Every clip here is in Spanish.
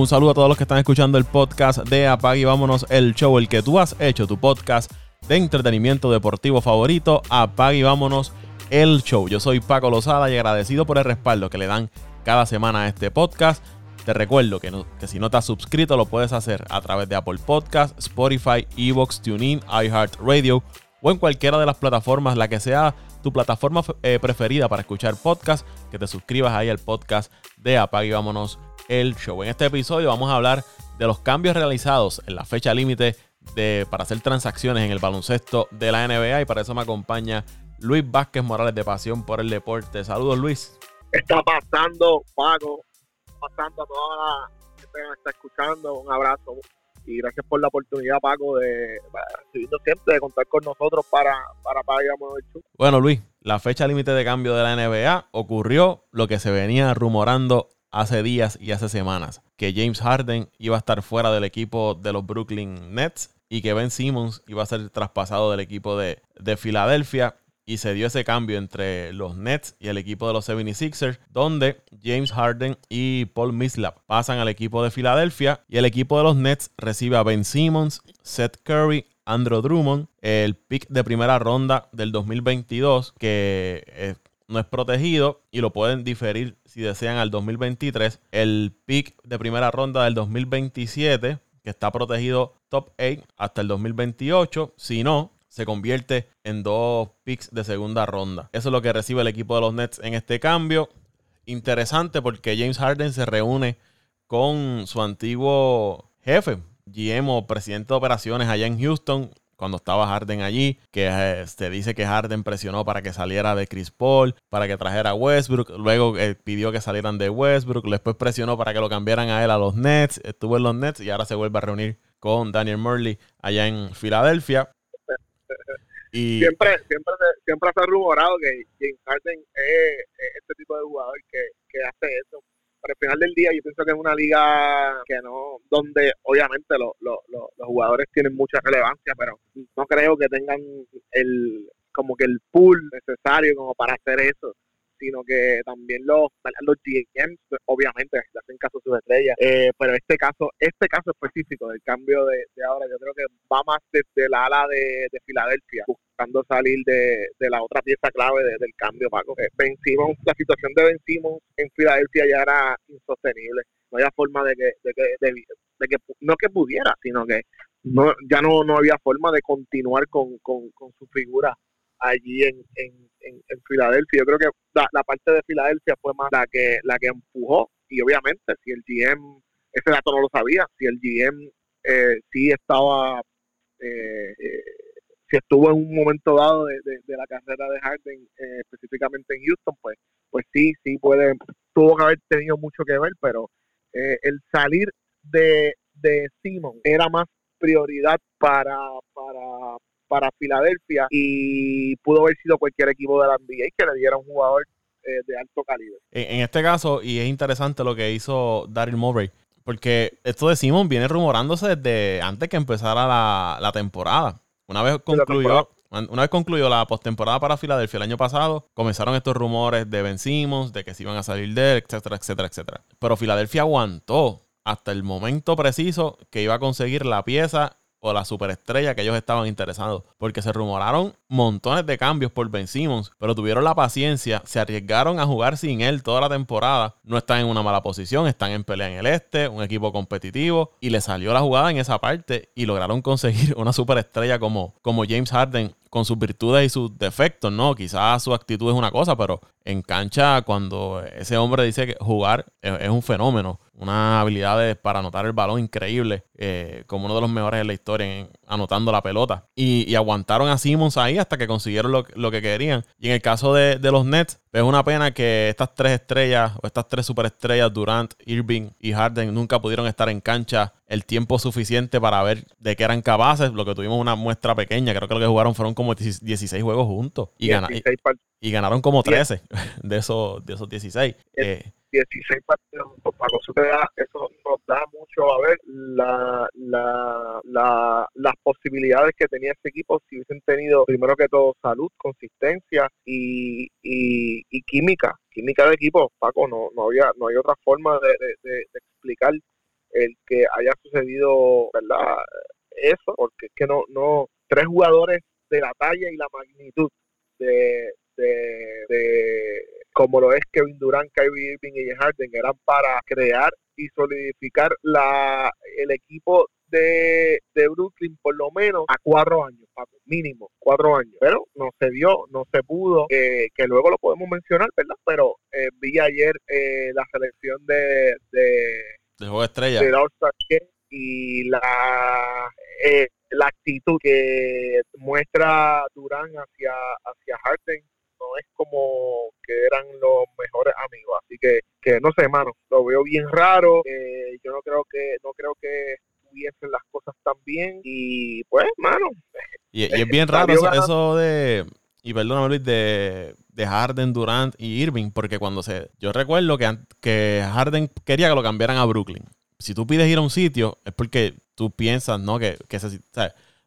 Un saludo a todos los que están escuchando el podcast de Apag y vámonos el show, el que tú has hecho, tu podcast de entretenimiento deportivo favorito. Apag y vámonos el show. Yo soy Paco Lozada y agradecido por el respaldo que le dan cada semana a este podcast. Te recuerdo que, si no te has suscrito lo puedes hacer a través de Apple Podcast, Spotify, Evox, TuneIn, iHeartRadio o en cualquiera de las plataformas, la que sea tu plataforma eh, preferida para escuchar podcast, que te suscribas ahí al podcast de Apague y Vámonos el Show. En este episodio vamos a hablar de los cambios realizados en la fecha límite de, para hacer transacciones en el baloncesto de la NBA y para eso me acompaña Luis Vázquez Morales de Pasión por el Deporte. Saludos Luis. Está pasando, Paco, pasando a toda la gente que me está escuchando. Un abrazo y gracias por la oportunidad, Paco, de siempre de contar con nosotros para, para el Show. Bueno, Luis, la fecha límite de cambio de la NBA ocurrió lo que se venía rumorando hace días y hace semanas, que James Harden iba a estar fuera del equipo de los Brooklyn Nets y que Ben Simmons iba a ser traspasado del equipo de, de Filadelfia. Y se dio ese cambio entre los Nets y el equipo de los 76ers, donde James Harden y Paul Mislap pasan al equipo de Filadelfia y el equipo de los Nets recibe a Ben Simmons, Seth Curry, Andrew Drummond, el pick de primera ronda del 2022 que eh, no es protegido y lo pueden diferir si desean al 2023, el pick de primera ronda del 2027 que está protegido top 8 hasta el 2028, si no, se convierte en dos picks de segunda ronda. Eso es lo que recibe el equipo de los Nets en este cambio. Interesante porque James Harden se reúne con su antiguo jefe, GM o presidente de operaciones allá en Houston, cuando estaba Harden allí, que se dice que Harden presionó para que saliera de Chris Paul, para que trajera a Westbrook, luego eh, pidió que salieran de Westbrook, después presionó para que lo cambiaran a él a los Nets, estuvo en los Nets y ahora se vuelve a reunir con Daniel Murley allá en Filadelfia. Siempre, siempre, siempre se ha rumorado que James Harden es, este tipo de jugador que, hace eso. Pero al final del día yo pienso que es una liga que no, donde obviamente los jugadores tienen mucha relevancia, pero no creo que tengan el como que el pool necesario como para hacer eso sino que también los, los GMs, obviamente, le hacen caso a sus estrellas. Eh, pero este caso, este caso específico del cambio de, ahora, yo creo que va más desde la ala de, Filadelfia, buscando salir de, la otra pieza clave del cambio, Paco. Ben la situación de Ben en Filadelfia ya era insostenible. No había forma de que, de que, de, que no que pudiera, sino que no, ya no, no había forma de continuar con, con, su figura allí en, en, en, Filadelfia. Yo creo que la, parte de Filadelfia fue más la que la que empujó y obviamente si el GM, ese dato no lo sabía, si el GM eh, sí estaba, eh, eh, si estuvo en un momento dado de, la carrera de Harden, eh, específicamente en Houston, pues pues sí, sí puede, tuvo que haber tenido mucho que ver, pero el salir de, de Simon era más prioridad para, para, para Filadelfia y pudo haber sido cualquier equipo de la NBA que le diera un jugador eh, de alto calibre. En, este caso, y es interesante lo que hizo Daryl Murray, porque esto de Simon viene rumorándose desde antes que empezara la, temporada. Una vez concluyó, una vez concluyó la postemporada para Filadelfia el año pasado, comenzaron estos rumores de Ben Simmons, de que se iban a salir de él, etcétera, etcétera, etcétera. Pero Filadelfia aguantó hasta el momento preciso que iba a conseguir la pieza o la superestrella que ellos estaban interesados. Porque se rumoraron montones de cambios por Ben Simmons, pero tuvieron la paciencia, se arriesgaron a jugar sin él toda la temporada. No están en una mala posición, están en pelea en el este, un equipo competitivo, y le salió la jugada en esa parte y lograron conseguir una superestrella como, como James Harden con sus virtudes y sus defectos, ¿no? Quizás su actitud es una cosa, pero en cancha, cuando ese hombre dice que jugar es, un fenómeno, una habilidad para anotar el balón increíble, eh, como uno de los mejores en la historia, anotando la pelota. Y, aguantaron a Simmons ahí hasta que consiguieron lo, que querían. Y en el caso de, los Nets, es una pena que estas tres estrellas o estas tres superestrellas, Durant, Irving y Harden, nunca pudieron estar en cancha el tiempo suficiente para ver de qué eran capaces. Lo que tuvimos una muestra pequeña, creo que lo que jugaron fueron como 16 juegos juntos. Y, y, ganaron como 13 de esos, de esos 16. 16 partidos eso, eso nos da mucho a ver la, la, la, las posibilidades que tenía este equipo si hubiesen tenido primero que todo salud, consistencia y, y, química, química de equipo, Paco, no, no había no hay otra forma de, de, explicar que haya sucedido, ¿verdad? Eso, porque es que no, no, tres jugadores de la talla y la magnitud de, de, como lo es Kevin Durant, Kyrie Irving y Harden, eran para crear y solidificar la, el equipo de, Brooklyn por lo menos a cuatro años, mínimo cuatro años. Pero no se dio, no se pudo, eh, que luego lo podemos mencionar, ¿verdad? Pero eh, vi ayer eh, la selección de, de, de juego estrella y la la actitud que muestra Durán hacia hacia Harden no es como que eran los mejores amigos así que que no sé hermano lo veo bien raro yo no creo que no creo que tuviesen las cosas tan bien y pues, mano. Y, es bien raro eso, de, y perdóname Luis, de, de Harden, Durant y Irving, porque cuando se, yo recuerdo que, que Harden quería que lo cambiaran a Brooklyn. Si tú pides ir a un sitio, es porque tú piensas, ¿no? Que, que ese,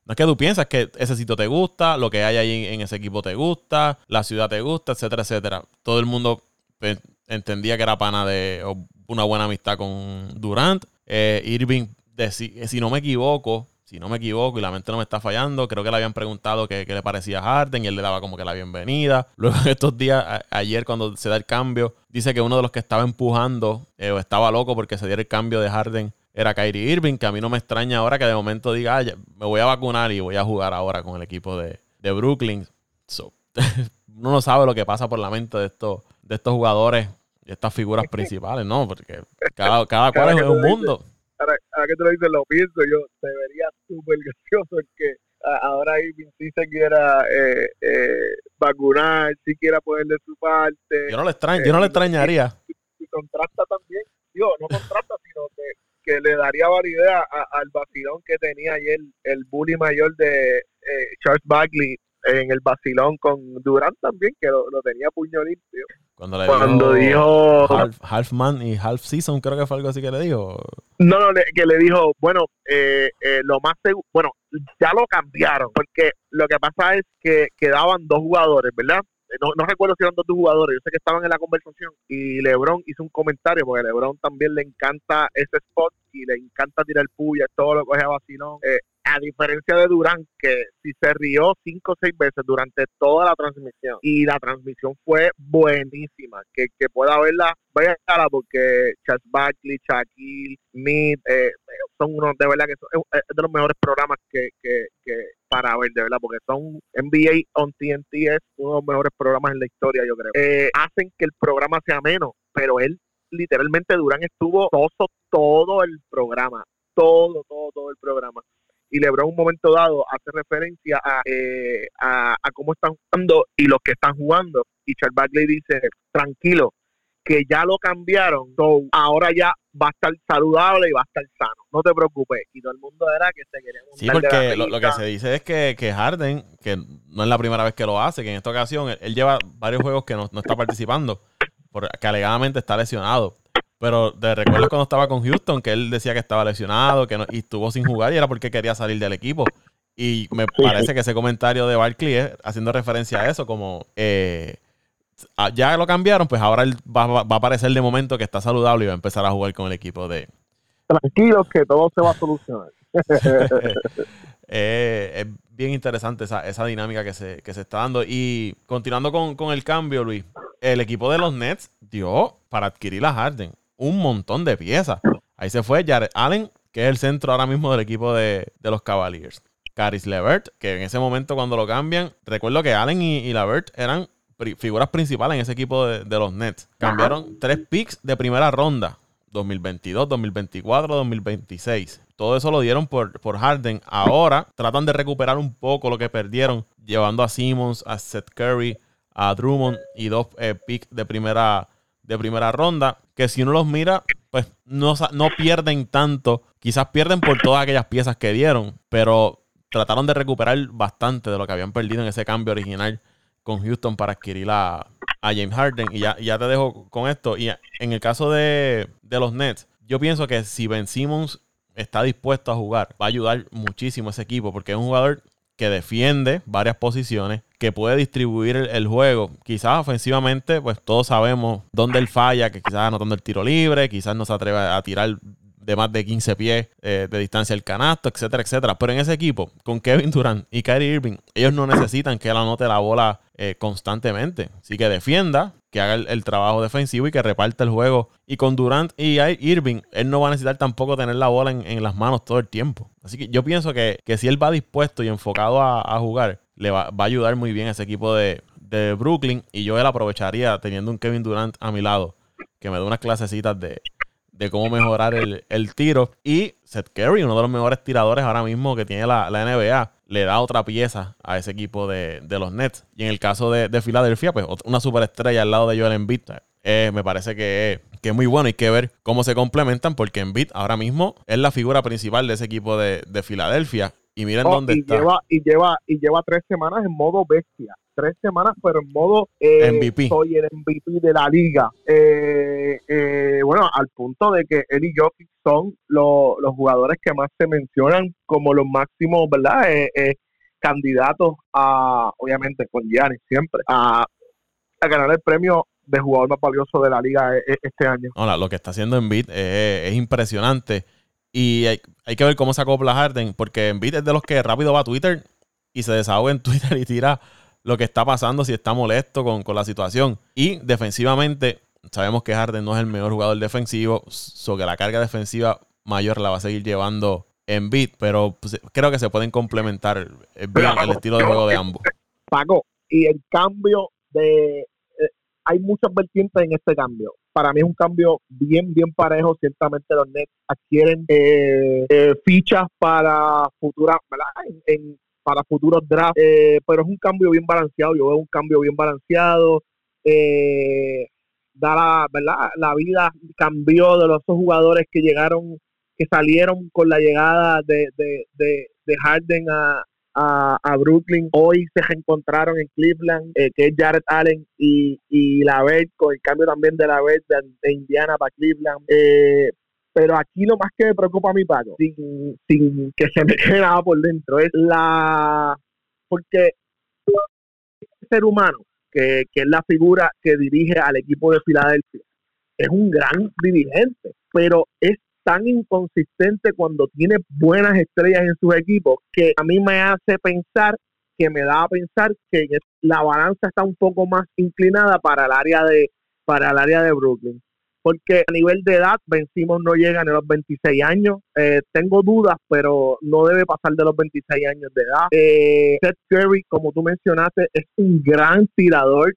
no es que tú piensas que ese sitio te gusta, lo que hay ahí en, ese equipo te gusta, la ciudad te gusta, etcétera, etcétera. Todo el mundo pues, entendía que era pana de una buena amistad con Durant. Eh, Irving si, no me equivoco, si no me equivoco y la mente no me está fallando, creo que le habían preguntado qué, le parecía a Harden y él le daba como que la bienvenida. Luego estos días, ayer cuando se da el cambio, dice que uno de los que estaba empujando eh, o estaba loco porque se diera el cambio de Harden era Kyrie Irving, que a mí no me extraña ahora que de momento diga, me voy a vacunar y voy a jugar ahora con el equipo de, Brooklyn. uno no sabe lo que pasa por la mente de estos, de estos jugadores y estas figuras principales, ¿no? Porque cada, cada cual es un mundo ahora, que tú lo dices, lo pienso, yo te vería súper gracioso que ahora Irving sí se quiera eh, eh, vacunar, si quiera ponerle su parte. Yo no le extraño, yo no le eh, extrañaría. Y, contrasta también, digo, no contrasta, sino que, que le daría validez al vacilón que tenía ayer el bully mayor de eh, Charles Bagley en el vacilón con Durant también, que lo, tenía puño limpio. Cuando le Cuando dijo, half, man y half season, creo que fue algo así que le dijo. No, no, que le dijo, bueno, eh, eh, lo más seguro, bueno, ya lo cambiaron, porque lo que pasa es que quedaban dos jugadores, ¿verdad? No, no recuerdo si eran dos jugadores, yo sé que estaban en la conversación y LeBron hizo un comentario, porque a LeBron también le encanta ese spot y le encanta tirar puya, todo lo es a vacilón. Eh, a diferencia de Durán, que si se rió cinco o seis veces durante toda la transmisión y la transmisión fue buenísima, que, que pueda verla, vaya a porque Charles Barkley, Shaquille, Mead, eh, son unos de verdad que son de los mejores programas que, que, que para ver, de verdad, porque son NBA on TNT es uno de los mejores programas en la historia, yo creo. Eh, hacen que el programa sea menos, pero él literalmente Durán estuvo todo, todo el programa, todo, todo, todo el programa y LeBron un momento dado hace referencia eh, a, a, cómo están jugando y los que están jugando. Y Charles Barkley dice, tranquilo, que ya lo cambiaron, ahora ya va a estar saludable y va a estar sano. No te preocupes. Y todo el mundo era que se quería Sí, porque lo, que se dice es que, que, Harden, que no es la primera vez que lo hace, que en esta ocasión él, lleva varios juegos que no, no está participando, porque alegadamente está lesionado. Pero te recuerdo cuando estaba con Houston, que él decía que estaba lesionado que no, y estuvo sin jugar y era porque quería salir del equipo. Y me parece que ese comentario de Barkley es haciendo referencia a eso, como eh, ya lo cambiaron, pues ahora él va, a aparecer de momento que está saludable y va a empezar a jugar con el equipo de... Tranquilos que todo se va a solucionar. Eh, es bien interesante esa, esa dinámica que se, que se, está dando. Y continuando con, con el cambio, Luis, el equipo de los Nets dio para adquirir a Harden un montón de piezas. Ahí se fue Jared Allen, que es el centro ahora mismo del equipo de, los Cavaliers. Caris Levert, que en ese momento cuando lo cambian, recuerdo que Allen y, Levert eran figuras principales en ese equipo de, los Nets. Cambiaron tres picks de primera ronda. 2022, 2024, 2026. Todo eso lo dieron por, por Harden. Ahora tratan de recuperar un poco lo que perdieron, llevando a Simmons, a Seth Curry, a Drummond y dos eh, picks de primera de primera ronda, que si uno los mira, pues no, no pierden tanto. Quizás pierden por todas aquellas piezas que dieron, pero trataron de recuperar bastante de lo que habían perdido en ese cambio original con Houston para adquirir a, James Harden. Y ya, ya te dejo con esto. Y en el caso de, de los Nets, yo pienso que si Ben Simmons está dispuesto a jugar, va a ayudar muchísimo a ese equipo, porque es un jugador que defiende varias posiciones, que puede distribuir el, juego. Quizás ofensivamente, pues todos sabemos dónde él falla, que quizás anotando el tiro libre, quizás no se atreve a tirar de más de 15 pies eh, de distancia al canasto, etcétera, etcétera. Pero en ese equipo, con Kevin Durant y Kyrie Irving, ellos no necesitan que él anote la bola eh, constantemente. Así que defienda, que haga el, trabajo defensivo y que reparte el juego. Y con Durant y Irving, él no va a necesitar tampoco tener la bola en, las manos todo el tiempo. Así que yo pienso que, si él va dispuesto y enfocado a, jugar, le va, a ayudar muy bien a ese equipo de, de Brooklyn. Y yo él aprovecharía teniendo un Kevin Durant a mi lado, que me dé unas clasecitas de, de cómo mejorar el, tiro. Y Seth Curry, uno de los mejores tiradores ahora mismo que tiene la, NBA, le da otra pieza a ese equipo de, los Nets. Y en el caso de, Filadelfia, pues una superestrella al lado de Joel Embiid. Eh, me parece que, que, es muy bueno. Hay que ver cómo se complementan porque Embiid ahora mismo es la figura principal de ese equipo de, Filadelfia. Y miren dónde está. Lleva, y, lleva, y lleva tres semanas en modo bestia tres semanas, pero en modo eh, MVP. soy el MVP de la liga. Eh, eh, bueno, al punto de que él y Jokic son los jugadores que más se mencionan como los máximos, ¿verdad? candidatos a, obviamente, con Giannis siempre, a, ganar el premio de jugador más valioso de la liga este año. Hola, lo que está haciendo Embiid es, es impresionante. Y hay, que ver cómo se acopla Harden, porque Embiid es de los que rápido va a Twitter y se desahoga en Twitter y tira lo que está pasando, si está molesto con, la situación. Y defensivamente, sabemos que Harden no es el mejor jugador defensivo, so que la carga defensiva mayor la va a seguir llevando en beat, pero pues, creo que se pueden complementar bien el estilo de juego de ambos. Paco, y el cambio de... Hay muchas vertientes en este cambio. Para mí es un cambio bien, bien parejo. Ciertamente los Nets adquieren eh, eh, fichas para futuras, para futuros drafts, eh, pero es un cambio bien balanceado, yo veo un cambio bien balanceado. Eh, da la, ¿verdad? la vida cambió de los jugadores que llegaron, que salieron con la llegada de, de, de, Harden a, a, Brooklyn. Hoy se reencontraron en Cleveland, eh, que es Jared Allen y, y la Verde, con el cambio también de la Verde de, Indiana para Cleveland. Eh, pero aquí lo más que me preocupa a mi Paco, sin, sin que se me quede nada por dentro, es la... Porque el ser humano, que, que es la figura que dirige al equipo de Filadelfia, es un gran dirigente, pero es tan inconsistente cuando tiene buenas estrellas en sus equipos que a mí me hace pensar que me da a pensar que la balanza está un poco más inclinada para el área de para el área de Brooklyn porque a nivel de edad vencimos no llega a los 26 años. Eh, tengo dudas, pero no debe pasar de los 26 años de edad. Eh, Seth Curry, como tú mencionaste, es un gran tirador.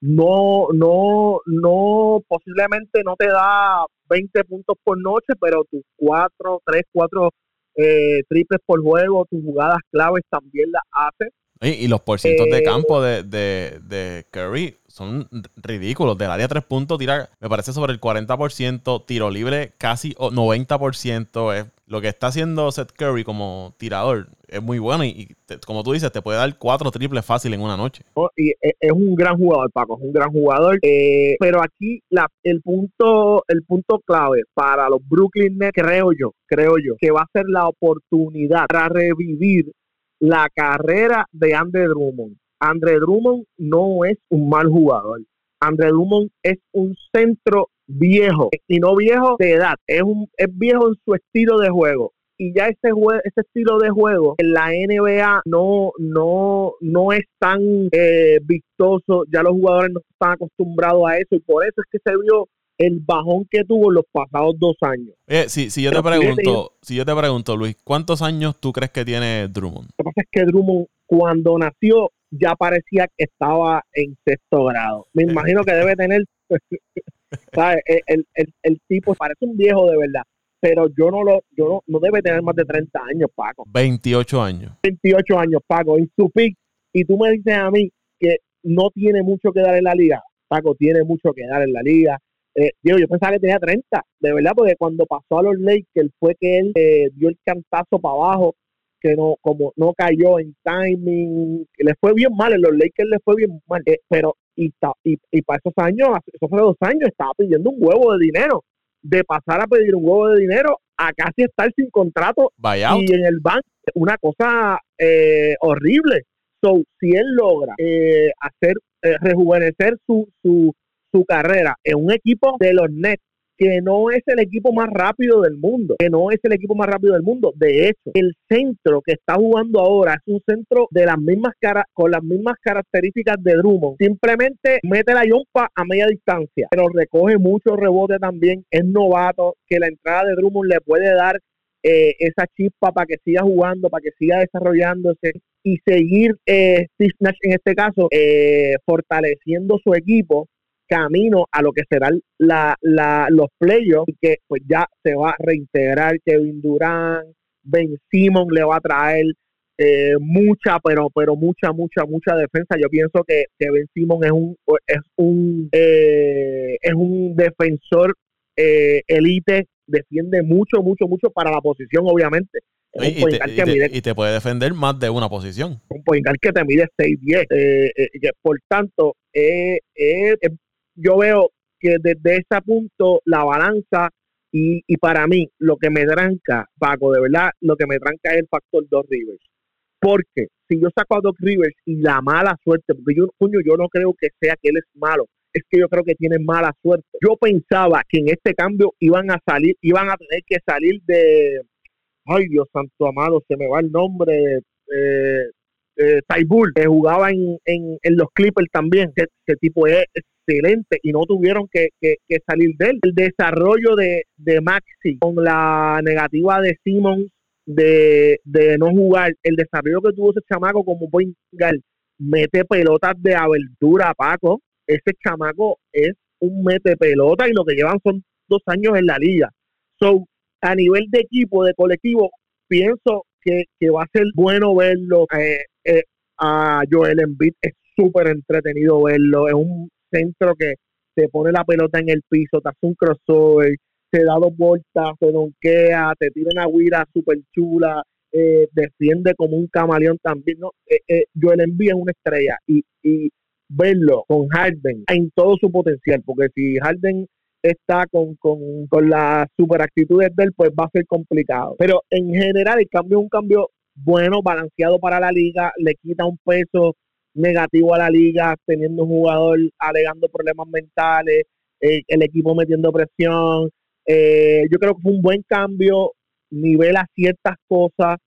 No, no, no, posiblemente no te da 20 puntos por noche, pero tus 4, 3, 4 triples por juego, tus jugadas claves también las hace. Y, los porcientos de eh, campo de, de, de Curry son ridículos. Del área 3 puntos tira, me parece sobre el 40%, tiro libre casi 90%. Es, lo que está haciendo Seth Curry como tirador es muy bueno y, como tú dices, te puede dar cuatro triples fácil en una noche. Oh, y e, es un gran jugador, Paco, es un gran jugador. Eh, pero aquí la, el punto el punto clave para los Brooklyn Nets, creo yo, creo yo, que va a ser la oportunidad para revivir la carrera de Andre Drummond. Andre Drummond no es un mal jugador. Andre Drummond es un centro viejo, y no viejo de edad, es, un, es viejo en su estilo de juego. Y ya ese, ese estilo de juego en la NBA no, no, no es tan eh, vistoso, ya los jugadores no están acostumbrados a eso y por eso es que se vio el bajón que tuvo los pasados dos años. si, si yo te pregunto, si yo te pregunto, Luis, ¿cuántos años tú crees que tiene Drummond? Lo que pasa es que Drummond cuando nació ya parecía que estaba en sexto grado. Me imagino que debe tener, ¿sabes? El, el, el, tipo parece un viejo de verdad, pero yo no lo, yo no, no debe tener más de 30 años, Paco. 28 años. 28 años, Paco, en su pick. Y tú me dices a mí que no tiene mucho que dar en la liga. Paco tiene mucho que dar en la liga eh, yo pensaba que tenía 30, de verdad, porque cuando pasó a los Lakers fue que él eh, dio el cantazo para abajo, que no como no cayó en timing, le fue bien mal, en los Lakers le fue bien mal, eh, pero y, y, y para esos años, eso fue dos años, estaba pidiendo un huevo de dinero, de pasar a pedir un huevo de dinero a casi estar sin contrato y en el banco, una cosa horrible. So, si él logra hacer rejuvenecer su, su, su carrera en un equipo de los Nets que no es el equipo más rápido del mundo, que no es el equipo más rápido del mundo. De hecho, el centro que está jugando ahora es un centro de las mismas cara con las mismas características de Drummond. Simplemente mete la yompa a media distancia, pero recoge mucho rebote también. Es novato, que la entrada de Drummond le puede dar eh, esa chispa para que siga jugando, para que siga desarrollándose y seguir eh, en este caso eh, fortaleciendo su equipo camino a lo que serán la, la, los playoffs y que pues ya se va a reintegrar Kevin Durant, Ben Simon le va a traer eh, mucha, pero pero mucha, mucha, mucha defensa. Yo pienso que, que Ben Simon es un es un eh, es un defensor eh, elite, defiende mucho, mucho, mucho para la posición, obviamente. Y, te, puede defender más de una posición. Un point que te mide 6-10. Eh, eh, por tanto, eh, yo veo que desde ese punto la balanza y, y, para mí lo que me tranca, Paco, de verdad, lo que me tranca es el factor Doc Rivers. Porque si yo saco a Doc Rivers y la mala suerte, porque yo, yo no creo que sea que él es malo, es que yo creo que tiene mala suerte. Yo pensaba que en este cambio iban a salir, iban a tener que salir de, ay Dios santo amado, se me va el nombre, eh, eh Taibul, que jugaba en, en, los Clippers también, ese, tipo es excelente y no tuvieron que, salir de él. El desarrollo de, de Maxi con la negativa de Simmons de, no jugar, el desarrollo que tuvo ese chamaco como point guard, mete pelotas de abertura, Paco, ese chamaco es un mete pelota y lo que llevan son dos años en la liga. So, a nivel de equipo, de colectivo, pienso que, va a ser bueno verlo. Eh, eh, a Joel Embiid es súper entretenido verlo. Es un centro que te pone la pelota en el piso, te hace un crossover, te da dos vueltas, te donkea, te tira una guira súper chula, eh, defiende como un camaleón también. ¿no? Joel Embiid es una estrella y, verlo con Harden en todo su potencial, porque si Harden está con, con, con las super actitudes de él, pues va a ser complicado. Pero en general el cambio es un cambio bueno, balanceado para la liga, le quita un peso negativo a la liga, teniendo un jugador alegando problemas mentales, eh, el equipo metiendo presión. Eh, yo creo que fue un buen cambio, nivela ciertas cosas,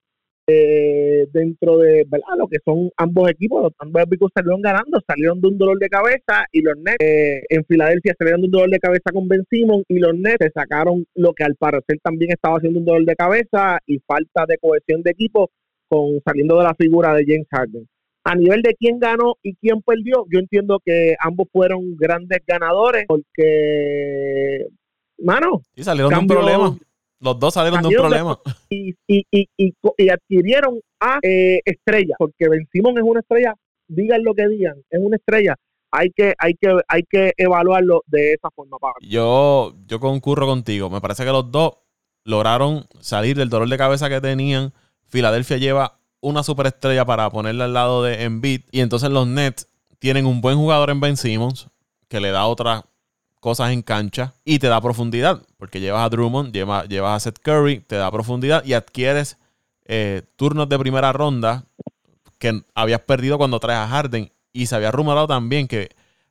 eh, dentro de ¿verdad? lo que son ambos equipos. Los ambos equipos salieron ganando, salieron de un dolor de cabeza y los Nets eh, en Filadelfia salieron de un dolor de cabeza con Ben Simon y los Nets se sacaron lo que al parecer también estaba haciendo un dolor de cabeza y falta de cohesión de equipo con saliendo de la figura de James Harden. A nivel de quién ganó y quién perdió, yo entiendo que ambos fueron grandes ganadores porque, mano, y salieron de un problema los dos salieron de un problema. Y, y, y, y, adquirieron a eh, Estrella, porque Ben Simon es una estrella, digan lo que digan, es una estrella. Hay que, hay que, hay que evaluarlo de esa forma. Yo, yo concurro contigo. Me parece que los dos lograron salir del dolor de cabeza que tenían. Filadelfia lleva una superestrella para ponerle al lado de Embiid. Y entonces los Nets tienen un buen jugador en Ben Simmons que le da otra cosas en cancha y te da profundidad, porque llevas a Drummond, llevas, llevas a Seth Curry, te da profundidad y adquieres eh, turnos de primera ronda que habías perdido cuando traes a Harden. Y se había rumorado también que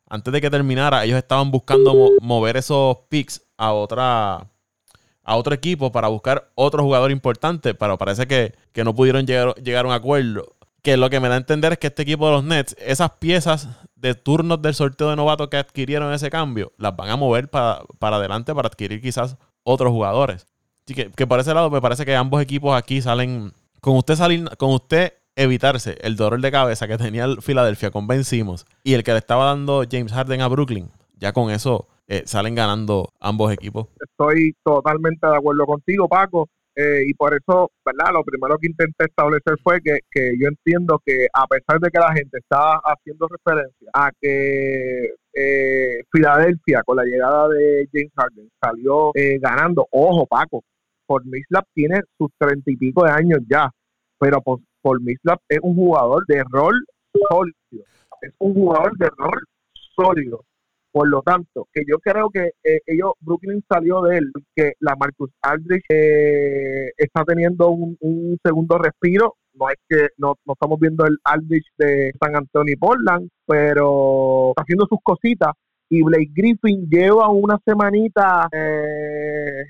antes de que terminara, ellos estaban buscando mover esos picks a otra a otro equipo para buscar otro jugador importante, pero parece que, que no pudieron llegar, llegar a un acuerdo que lo que me da a entender es que este equipo de los Nets, esas piezas de turnos del sorteo de novato que adquirieron ese cambio, las van a mover para, adelante para adquirir quizás otros jugadores. Así que, que, por ese lado me parece que ambos equipos aquí salen, con usted salir, con usted evitarse el dolor de cabeza que tenía el Filadelfia con Ben Simmons y el que le estaba dando James Harden a Brooklyn, ya con eso eh, salen ganando ambos equipos. Estoy totalmente de acuerdo contigo, Paco. Eh, y por eso, ¿verdad? Lo primero que intenté establecer fue que, yo entiendo que a pesar de que la gente está haciendo referencia a que eh, Filadelfia con la llegada de James Harden salió eh, ganando, ojo Paco, por Mislap tiene sus treinta y pico de años ya, pero por, por Mislap es un jugador de rol sólido, es un jugador de rol sólido. Por lo tanto, que yo creo que eh, ellos, Brooklyn salió de él, que la Marcus Aldrich eh, está teniendo un, segundo respiro. No es que no, estamos viendo el Aldrich de San Antonio y Portland, pero está haciendo sus cositas. y Blake Griffin lleva una semanita eh,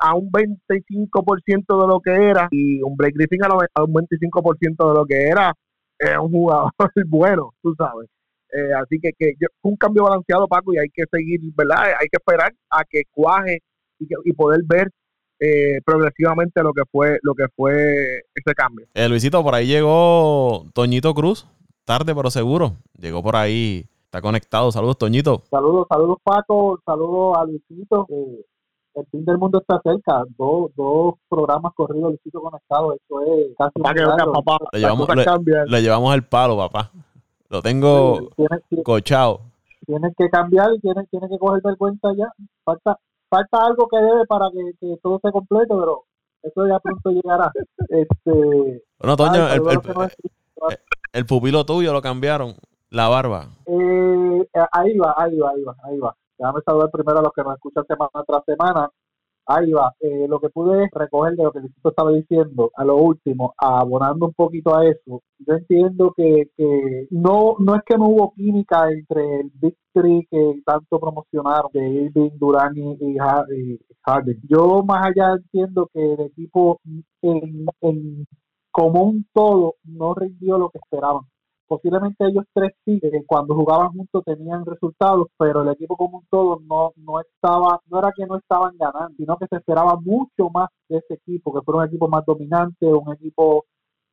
a un 25% de lo que era y un Blake Griffin a, un 25% de lo que era es un jugador bueno, tú sabes. Eh, así que, que un cambio balanceado, Paco, y hay que seguir, ¿verdad? Hay que esperar a que cuaje y, poder ver eh, progresivamente lo que fue lo que fue ese cambio. Eh, Luisito, por ahí llegó Toñito Cruz, tarde pero seguro. Llegó por ahí, está conectado. Saludos, Toñito. Saludos, saludos, Paco. Saludos a Luisito. el fin del mundo está cerca. Dos, dos programas corridos, Luisito conectado. Eso es casi un le, llevamos, le llevamos el palo, papá. Lo tengo cochado. Tienes que cambiar tienes, tiene que coger vergüenza ya. Falta, falta algo que debe para que, todo esté completo, pero eso ya pronto llegará. Este, bueno, Toño, el, pupilo tuyo lo cambiaron, la barba. Eh, ahí va, ahí va, ahí va, ahí va. Déjame saludar primero a los que nos escuchan semana tras semana. Ahí va. Eh, lo que pude recoger de lo que el estaba diciendo a lo último, abonando un poquito a eso, yo entiendo que, que no, no es que no hubo química entre el Big Three que tanto promocionaron, de Irving, Durán y, Harden. Yo más allá entiendo que el equipo en, en como un todo no rindió lo que esperaban posiblemente ellos tres sí, cuando jugaban juntos tenían resultados, pero el equipo como un todo no, no estaba, no era que no estaban ganando, sino que se esperaba mucho más de ese equipo, que fuera un equipo más dominante, un equipo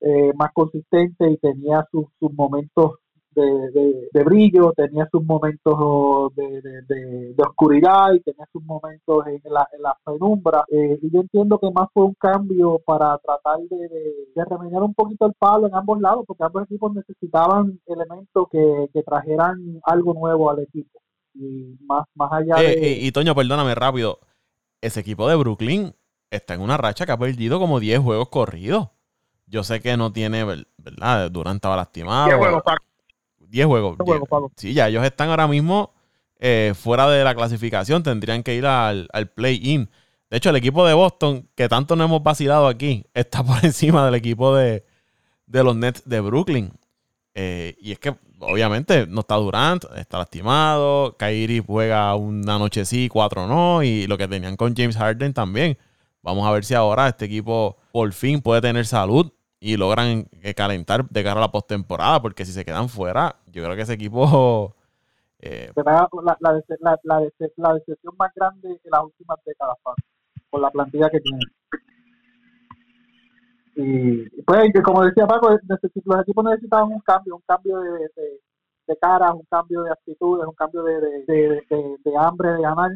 eh, más consistente y tenía sus, sus momentos de, de, brillo, tenía sus momentos de, de, oscuridad y tenía sus momentos en la, en la penumbra. Eh, y yo entiendo que más fue un cambio para tratar de, de, remediar un poquito el palo en ambos lados, porque ambos equipos necesitaban elementos que, que trajeran algo nuevo al equipo. Y más, más allá eh, de... Eh, y Toño, perdóname rápido, ese equipo de Brooklyn está en una racha que ha perdido como 10 juegos corridos. Yo sé que no tiene, ¿verdad? Durant estaba lastimado. 10 juegos. Sí, ya ellos están ahora mismo eh, fuera de la clasificación. Tendrían que ir al, play-in. De hecho, el equipo de Boston, que tanto no hemos vacilado aquí, está por encima del equipo de, los Nets de Brooklyn. Eh, y es que, obviamente, no está Durant, está lastimado. Kyrie juega una noche sí, cuatro no. Y lo que tenían con James Harden también. Vamos a ver si ahora este equipo por fin puede tener salud y logran eh, calentar de cara a la postemporada, porque si se quedan fuera, yo creo que ese equipo... Eh, la, la, la, la, decepción más grande de las últimas décadas, por la plantilla que tienen. Y pues, como decía Paco, los equipos necesitaban un cambio, un cambio de, de, de caras, un cambio de actitudes, un cambio de, de, de hambre de ganar,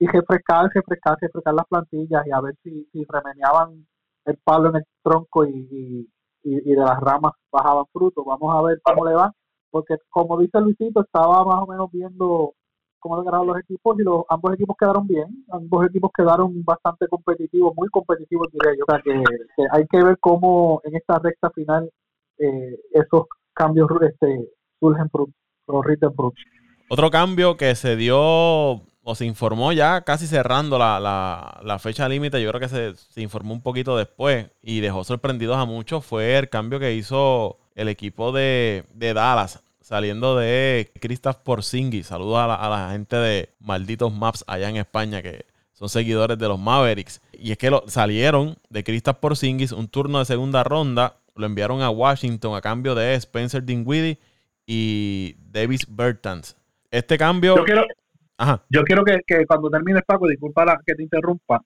y refrescar, refrescar, refrescar las plantillas y a ver si, si remediaban el palo en el tronco y, de las ramas bajaban frutos. Vamos a ver cómo le va, porque como dice Luisito, estaba más o menos viendo cómo le los equipos y los ambos equipos quedaron bien, ambos equipos quedaron bastante competitivos, muy competitivos diría yo. O sea que, hay que ver cómo en esta recta final eh, esos cambios este, surgen por, por Otro cambio que se dio o se informó ya casi cerrando la, fecha límite, yo creo que se, informó un poquito después y dejó sorprendidos a muchos, fue el cambio que hizo el equipo de, Dallas, saliendo de Christoph Porzingis. Saludos a la, gente de Malditos Maps allá en España que son seguidores de los Mavericks. Y es que lo, salieron de Christoph Porzingis un turno de segunda ronda, lo enviaron a Washington a cambio de Spencer Dinwiddie y Davis Bertans. Este cambio... Yo quiero que, que cuando termines, Paco, disculpa la, que te interrumpa,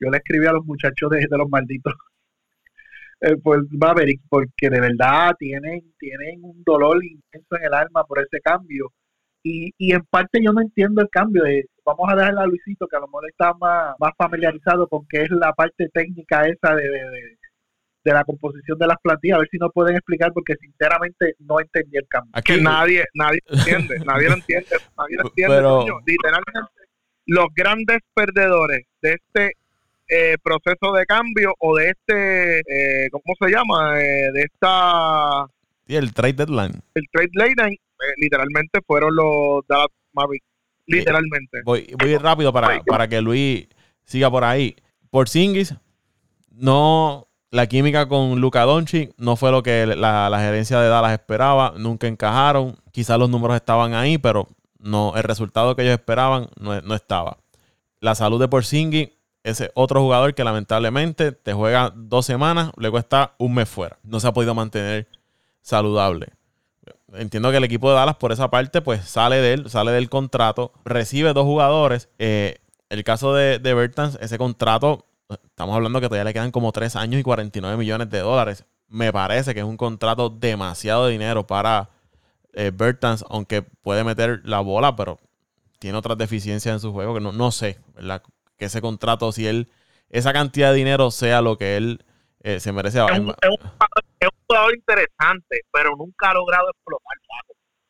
yo le escribí a los muchachos de, los malditos eh, pues Maverick, porque de verdad tienen, tienen un dolor inmenso en el alma por ese cambio. Y, y en parte yo no entiendo el cambio. De, vamos a dejarle a Luisito, que a lo mejor está más, más familiarizado con qué es la parte técnica esa de, de la composición de las plantillas, a ver si nos pueden explicar, porque sinceramente no entendí el cambio. Aquí, que nadie, nadie entiende, nadie lo entiende, nadie lo entiende. Literalmente, los grandes perdedores de este eh, proceso de cambio o de este, eh, ¿cómo se llama? Eh, de esta... Sí, el trade deadline. El trade deadline, literalmente fueron los Dallas Mavericks. Literalmente. voy, voy rápido para, para que Luis siga por ahí. Por Singis, no la química con Luca Doncic no fue lo que la, gerencia de Dallas esperaba. Nunca encajaron. Quizás los números estaban ahí, pero no, el resultado que ellos esperaban no, no estaba. La salud de Porzingis, ese otro jugador que lamentablemente te juega dos semanas, luego está un mes fuera. No se ha podido mantener saludable. Entiendo que el equipo de Dallas por esa parte pues sale, de sale del contrato, recibe dos jugadores. Eh, el caso de, de Bertans, ese contrato, estamos hablando que todavía le quedan como tres años y 49 millones de dólares. Me parece que es un contrato demasiado de dinero para eh, Bertans, aunque puede meter la bola, pero tiene otras deficiencias en su juego que no, no sé, ¿verdad? Que ese contrato, si él, esa cantidad de dinero sea lo que él eh, se merece. Es un, jugador interesante, pero nunca ha logrado explotar,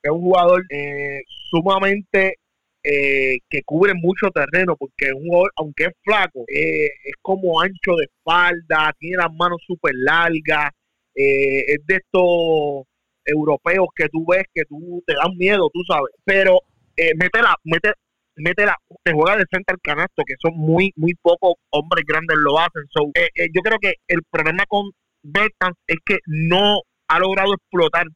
Es un jugador eh, sumamente eh, que cubre mucho terreno, porque un jugador, aunque es flaco, es como ancho de espalda, tiene las manos súper largas, es de estos europeos que tú ves que tú te dan miedo, tú sabes, pero mete la, mete, mete la, te juega de frente al canasto, que son muy, muy pocos hombres grandes lo hacen. So, eh, eh, yo creo que el problema con Bertans es que no ha logrado explotar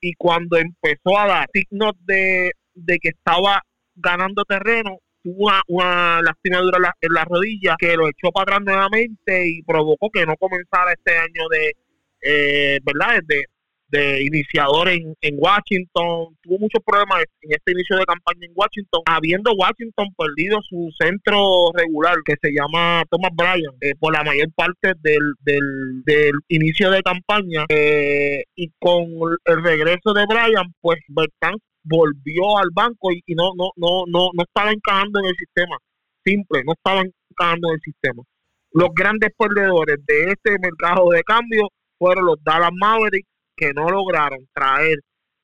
y cuando empezó a dar signos de, que estaba ganando terreno, tuvo una, una lastimadura en la, en la rodilla que lo echó para atrás nuevamente y provocó que no comenzara este año de, eh, ¿verdad? De, de iniciador en, en Washington, tuvo muchos problemas en este inicio de campaña en Washington, habiendo Washington perdido su centro regular que se llama Thomas Bryan eh, por la mayor parte del, del, del inicio de campaña eh, y con el regreso de Bryan, pues Bertán volvió al banco y, no, no, no, no, no estaba encajando en el sistema, simple, no estaba encajando en el sistema. Los grandes perdedores de este mercado de cambio fueron los Dallas Mavericks que no lograron traer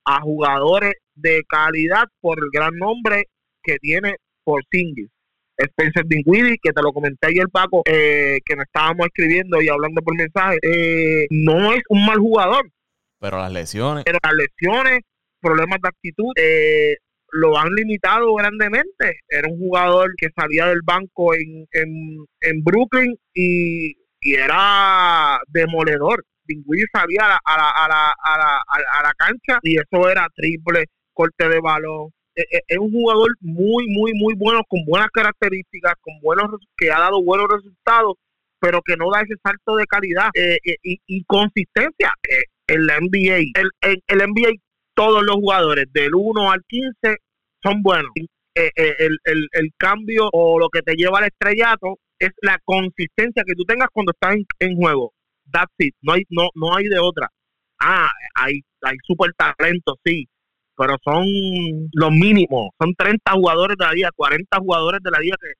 a jugadores de calidad por el gran nombre que tiene por Singles. Spencer Dinwiddie, que te lo comenté ayer, Paco, eh, que nos estábamos escribiendo y hablando por mensaje, eh, no es un mal jugador. Pero las lesiones. Pero las lesiones, problemas de actitud, eh, lo han limitado grandemente. Era un jugador que salía del banco en, en, Brooklyn y, y era demoledor. Dinwiddie salía a la, a la, a la, a la, a la cancha y eso era triple, corte de balón. E, e, es, un jugador muy, muy, muy bueno, con buenas características, con buenos que ha dado buenos resultados, pero que no da ese salto de calidad eh, eh, y, consistencia. Eh, en la NBA, el, el, el, NBA, todos los jugadores del 1 al 15 son buenos. el, el, el, cambio o lo que te lleva al estrellato es la consistencia que tú tengas cuando estás en juego that's it, no hay, no, no hay de otra. Ah, hay, hay super talento, sí, pero son los mínimos, son 30 jugadores de la liga, 40 jugadores de la liga que,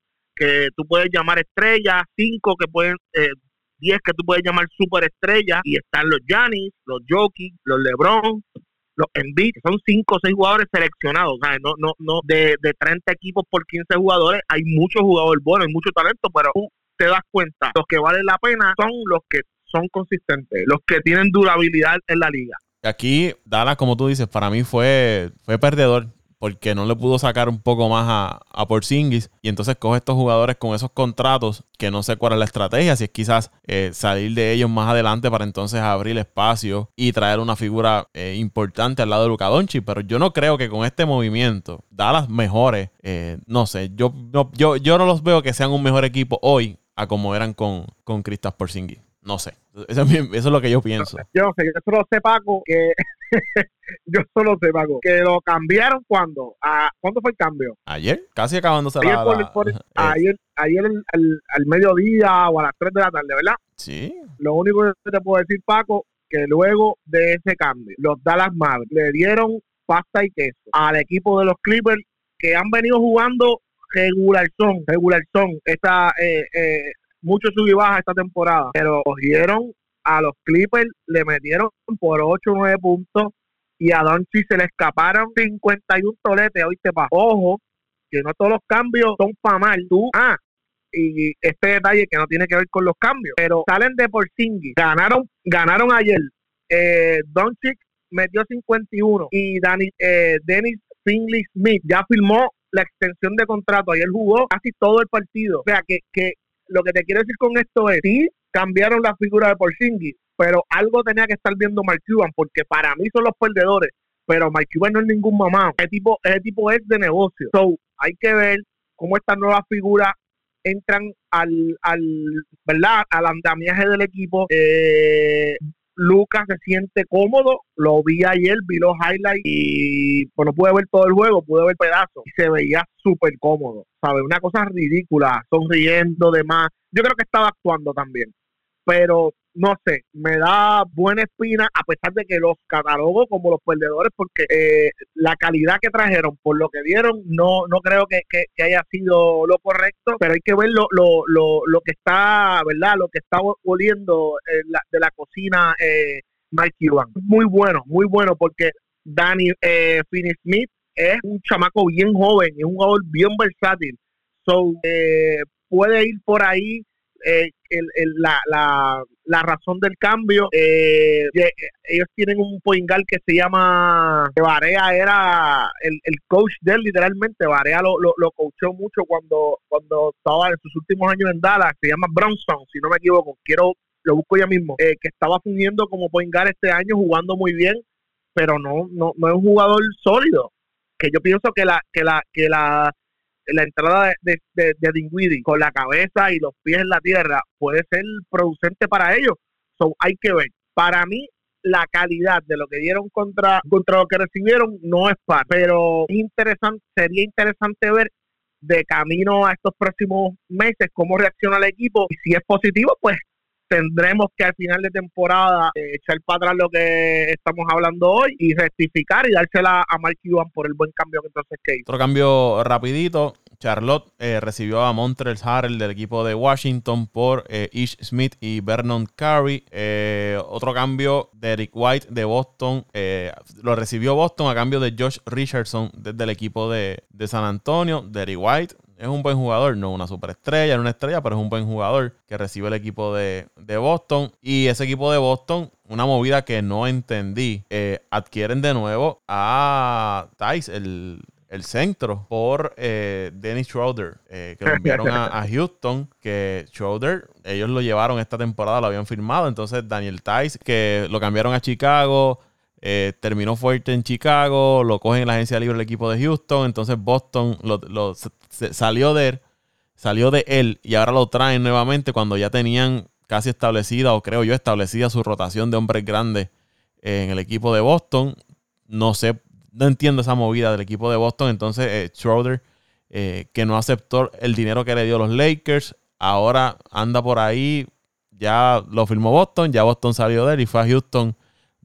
que tú puedes llamar estrellas, 5 que pueden, eh, 10 que tú puedes llamar super estrellas, y están los Giannis, los Jokic, los LeBron, los Embiid, son 5 o 6 jugadores seleccionados, ¿sabes? No, no, no, de, de 30 equipos por 15 jugadores, hay muchos jugadores buenos, hay mucho talento, pero tú te das cuenta, los que valen la pena son los que son consistentes, los que tienen durabilidad en la liga. Aquí, Dallas, como tú dices, para mí fue, fue perdedor porque no le pudo sacar un poco más a, a Porzingis y entonces coge estos jugadores con esos contratos que no sé cuál es la estrategia, si es quizás eh, salir de ellos más adelante para entonces abrir espacio y traer una figura eh, importante al lado de Luka Doncic, pero yo no creo que con este movimiento Dallas mejore, eh, no sé, yo no, yo, yo no los veo que sean un mejor equipo hoy a como eran con, con Kristaps Porzingis. No sé. Eso es, lo que yo pienso. Yo no sé, yo solo sé, Paco, que. yo solo sé, Paco, que lo cambiaron cuando. ¿A, ¿Cuándo fue el cambio? Ayer, casi acabándose ayer la. ayer, ayer al, mediodía o a las 3 de la tarde, ¿verdad? Sí. Lo único que te puedo decir, Paco, que luego de ese cambio, los Dallas Mavericks le dieron pasta y queso al equipo de los Clippers que han venido jugando regular son, regular son, esta, eh, eh, mucho sub y baja esta temporada, pero cogieron a los Clippers, le metieron por 8 o 9 puntos y a Doncic se le escaparon 51 toletes, oíste pa. Ojo, que no todos los cambios son para mal. Tú, ah, y este detalle que no tiene que ver con los cambios, pero salen de por Ganaron, ganaron ayer. Eh, Doncic metió 51 y Danny, eh, Dennis Finley Smith ya firmó la extensión de contrato. Ayer jugó casi todo el partido. O sea, que, que lo que te quiero decir con esto es, sí, cambiaron la figura de Porzingis, pero algo tenía que estar viendo Mark Cuban, porque para mí son los perdedores. pero Mike Cuban no es ningún mamá. Ese tipo, ese tipo es de negocio. So, hay que ver cómo estas nuevas figuras entran al, al, ¿verdad? al andamiaje del equipo. Eh, Lucas se siente cómodo, lo vi ayer, vi los highlights y bueno, pude ver todo el juego, pude ver pedazos y se veía súper cómodo, ¿sabes? Una cosa ridícula, sonriendo, demás. Yo creo que estaba actuando también, pero no sé, me da buena espina a pesar de que los catalogo como los perdedores porque eh, la calidad que trajeron por lo que dieron no no creo que, haya sido lo correcto, pero hay que ver lo, lo, lo, que está, ¿verdad? Lo que está oliendo de la cocina eh, Mike. Muy bueno, muy bueno porque Danny eh, Finney Smith es un chamaco bien joven, es un jugador bien versátil. So, eh, puede ir por ahí eh, la, la, la, razón del cambio. Eh, eh, ellos tienen un poingal que se llama Varea era el, el coach de él literalmente. Varea lo, lo, lo, coachó mucho cuando, cuando estaba en sus últimos años en Dallas. Se llama Brownstone, si no me equivoco. Quiero lo busco ya mismo. que estaba fungiendo como poingal este año jugando muy bien, pero no, no, no es un jugador sólido. Que yo pienso que la, que la, que la la entrada de, de, de con la cabeza y los pies en la tierra puede ser producente para ellos. So, hay que ver. Para mí, la calidad de lo que dieron contra, contra lo que recibieron no es par, pero sería interesante ver de camino a estos próximos meses cómo reacciona el equipo y si es positivo, pues tendremos que al final de temporada eh, echar para atrás lo que estamos hablando hoy y rectificar y dársela a Mark Cuban por el buen cambio que entonces que hizo. Otro cambio rapidito. Charlotte eh, recibió a Montrell Harrell del equipo de Washington por eh, Ish Smith y Vernon Curry. otro cambio, Derek White de Boston. lo recibió Boston a cambio de Josh Richardson desde el equipo de, de San Antonio. Derek White es un buen jugador, no una superestrella, no una estrella, pero es un buen jugador que recibe el equipo de, Boston. Y ese equipo de Boston, una movida que no entendí, eh, adquieren de nuevo a Tice, el, centro, por eh, Dennis Schroeder, eh, que lo enviaron a, Houston, que Schroeder, ellos lo llevaron esta temporada, lo habían firmado. Entonces Daniel Tice, que lo cambiaron a Chicago. Eh, terminó fuerte en Chicago, lo cogen en la agencia libre el equipo de Houston, entonces Boston lo, salió de él, salió de él y ahora lo traen nuevamente cuando ya tenían casi establecida, o creo yo establecida su rotación de hombres grandes en el equipo de Boston. No sé, no entiendo esa movida del equipo de Boston. Entonces, eh, Schroeder, eh, que no aceptó el dinero que le dio los Lakers, ahora anda por ahí. Ya lo firmó Boston, ya Boston salió de él y fue a Houston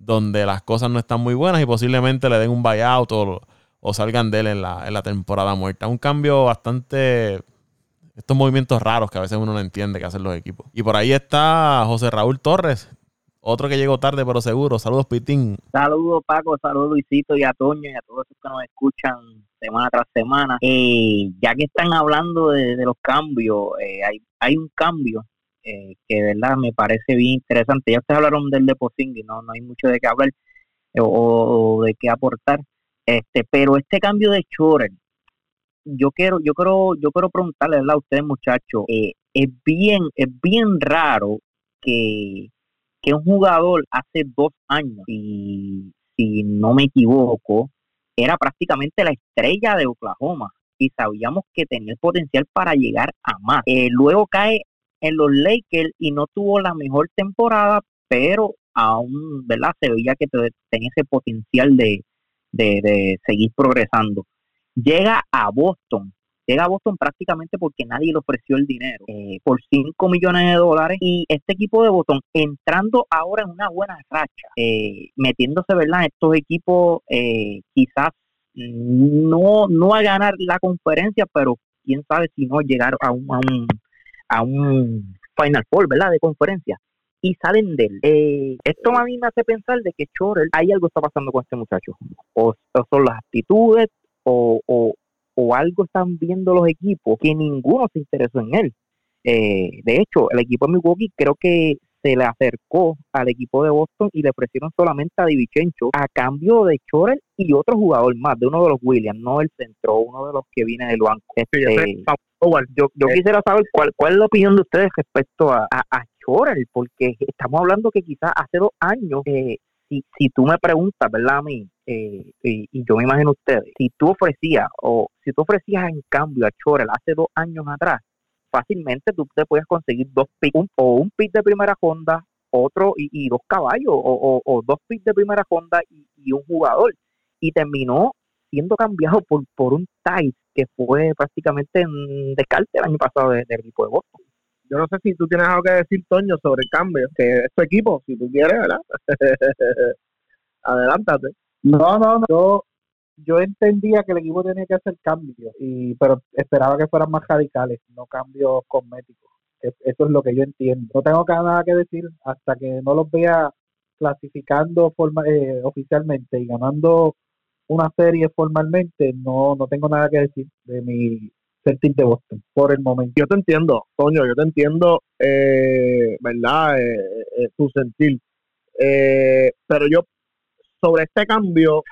donde las cosas no están muy buenas y posiblemente le den un buyout o, o salgan de él en la, en la temporada muerta. Un cambio bastante estos movimientos raros que a veces uno no entiende que hacen los equipos. Y por ahí está José Raúl Torres, otro que llegó tarde pero seguro. Saludos, Pitín. Saludos, Paco. Saludos, Luisito y a Toño y a todos los que nos escuchan semana tras semana. Eh, ya que están hablando de, los cambios, eh, hay, hay un cambio eh, que verdad me parece bien interesante. Ya ustedes hablaron del de y no, no hay mucho de qué hablar eh, o, de qué aportar. Este, pero este cambio de Chorel, yo quiero, yo quiero, yo quiero preguntarle a ustedes muchachos, eh, es bien, es bien raro que, que un jugador hace dos años, y si no me equivoco, era prácticamente la estrella de Oklahoma y sabíamos que tenía el potencial para llegar a más. luego cae en los Lakers y no tuvo la mejor temporada, pero aún, ¿verdad? Se veía que tenía ese potencial de, de, seguir progresando. Llega a Boston, llega a Boston prácticamente porque nadie le ofreció el dinero eh, por 5 millones de dólares y este equipo de Boston entrando ahora en una buena racha, eh, metiéndose verdad estos equipos eh, quizás no, no a ganar la conferencia, pero quién sabe si no llegar a un, a un, a un Final Four, ¿verdad? De conferencia. Y salen de él. Eh, esto a mí me hace pensar de que Chorel, hay algo está pasando con este muchacho. O, son las actitudes, o, o, algo están viendo los equipos que ninguno se interesó en él. Eh, de hecho, el equipo de Milwaukee creo que se le acercó al equipo de Boston y le ofrecieron solamente a Divichencho a cambio de Chorel y otro jugador más, de uno de los Williams, no el centro, uno de los que viene del banco. Este, yo, yo eh. quisiera saber cuál, cuál es la opinión de ustedes respecto a, a, porque estamos hablando que quizás hace dos años, eh, si, si tú me preguntas, ¿verdad? A mí, eh, y, yo me imagino ustedes, si tú ofrecías o si tú ofrecías en cambio a Chorel hace dos años atrás, fácilmente tú te puedes conseguir dos picks, o un pick de primera ronda, otro y, dos caballos, o, dos picks de primera ronda y, un jugador. Y terminó siendo cambiado por, por un Tice que fue prácticamente en descarte el año pasado del equipo de Boston. Yo no sé si tú tienes algo que decir, Toño, sobre el cambio, que es tu equipo, si tú quieres, ¿verdad? Adelántate. No, no, no. Yo, yo entendía que el equipo tenía que hacer cambios, y, pero esperaba que fueran más radicales, no cambios cosméticos. Eso es lo que yo entiendo. No tengo nada que decir hasta que no los vea clasificando forma, eh, oficialmente y ganando una serie formalmente, no, no tengo nada que decir de mi sentir de Boston por el momento. Yo te entiendo, Toño, yo te entiendo, eh, ¿verdad? Eh, eh tu sentir. pero yo sobre este cambio,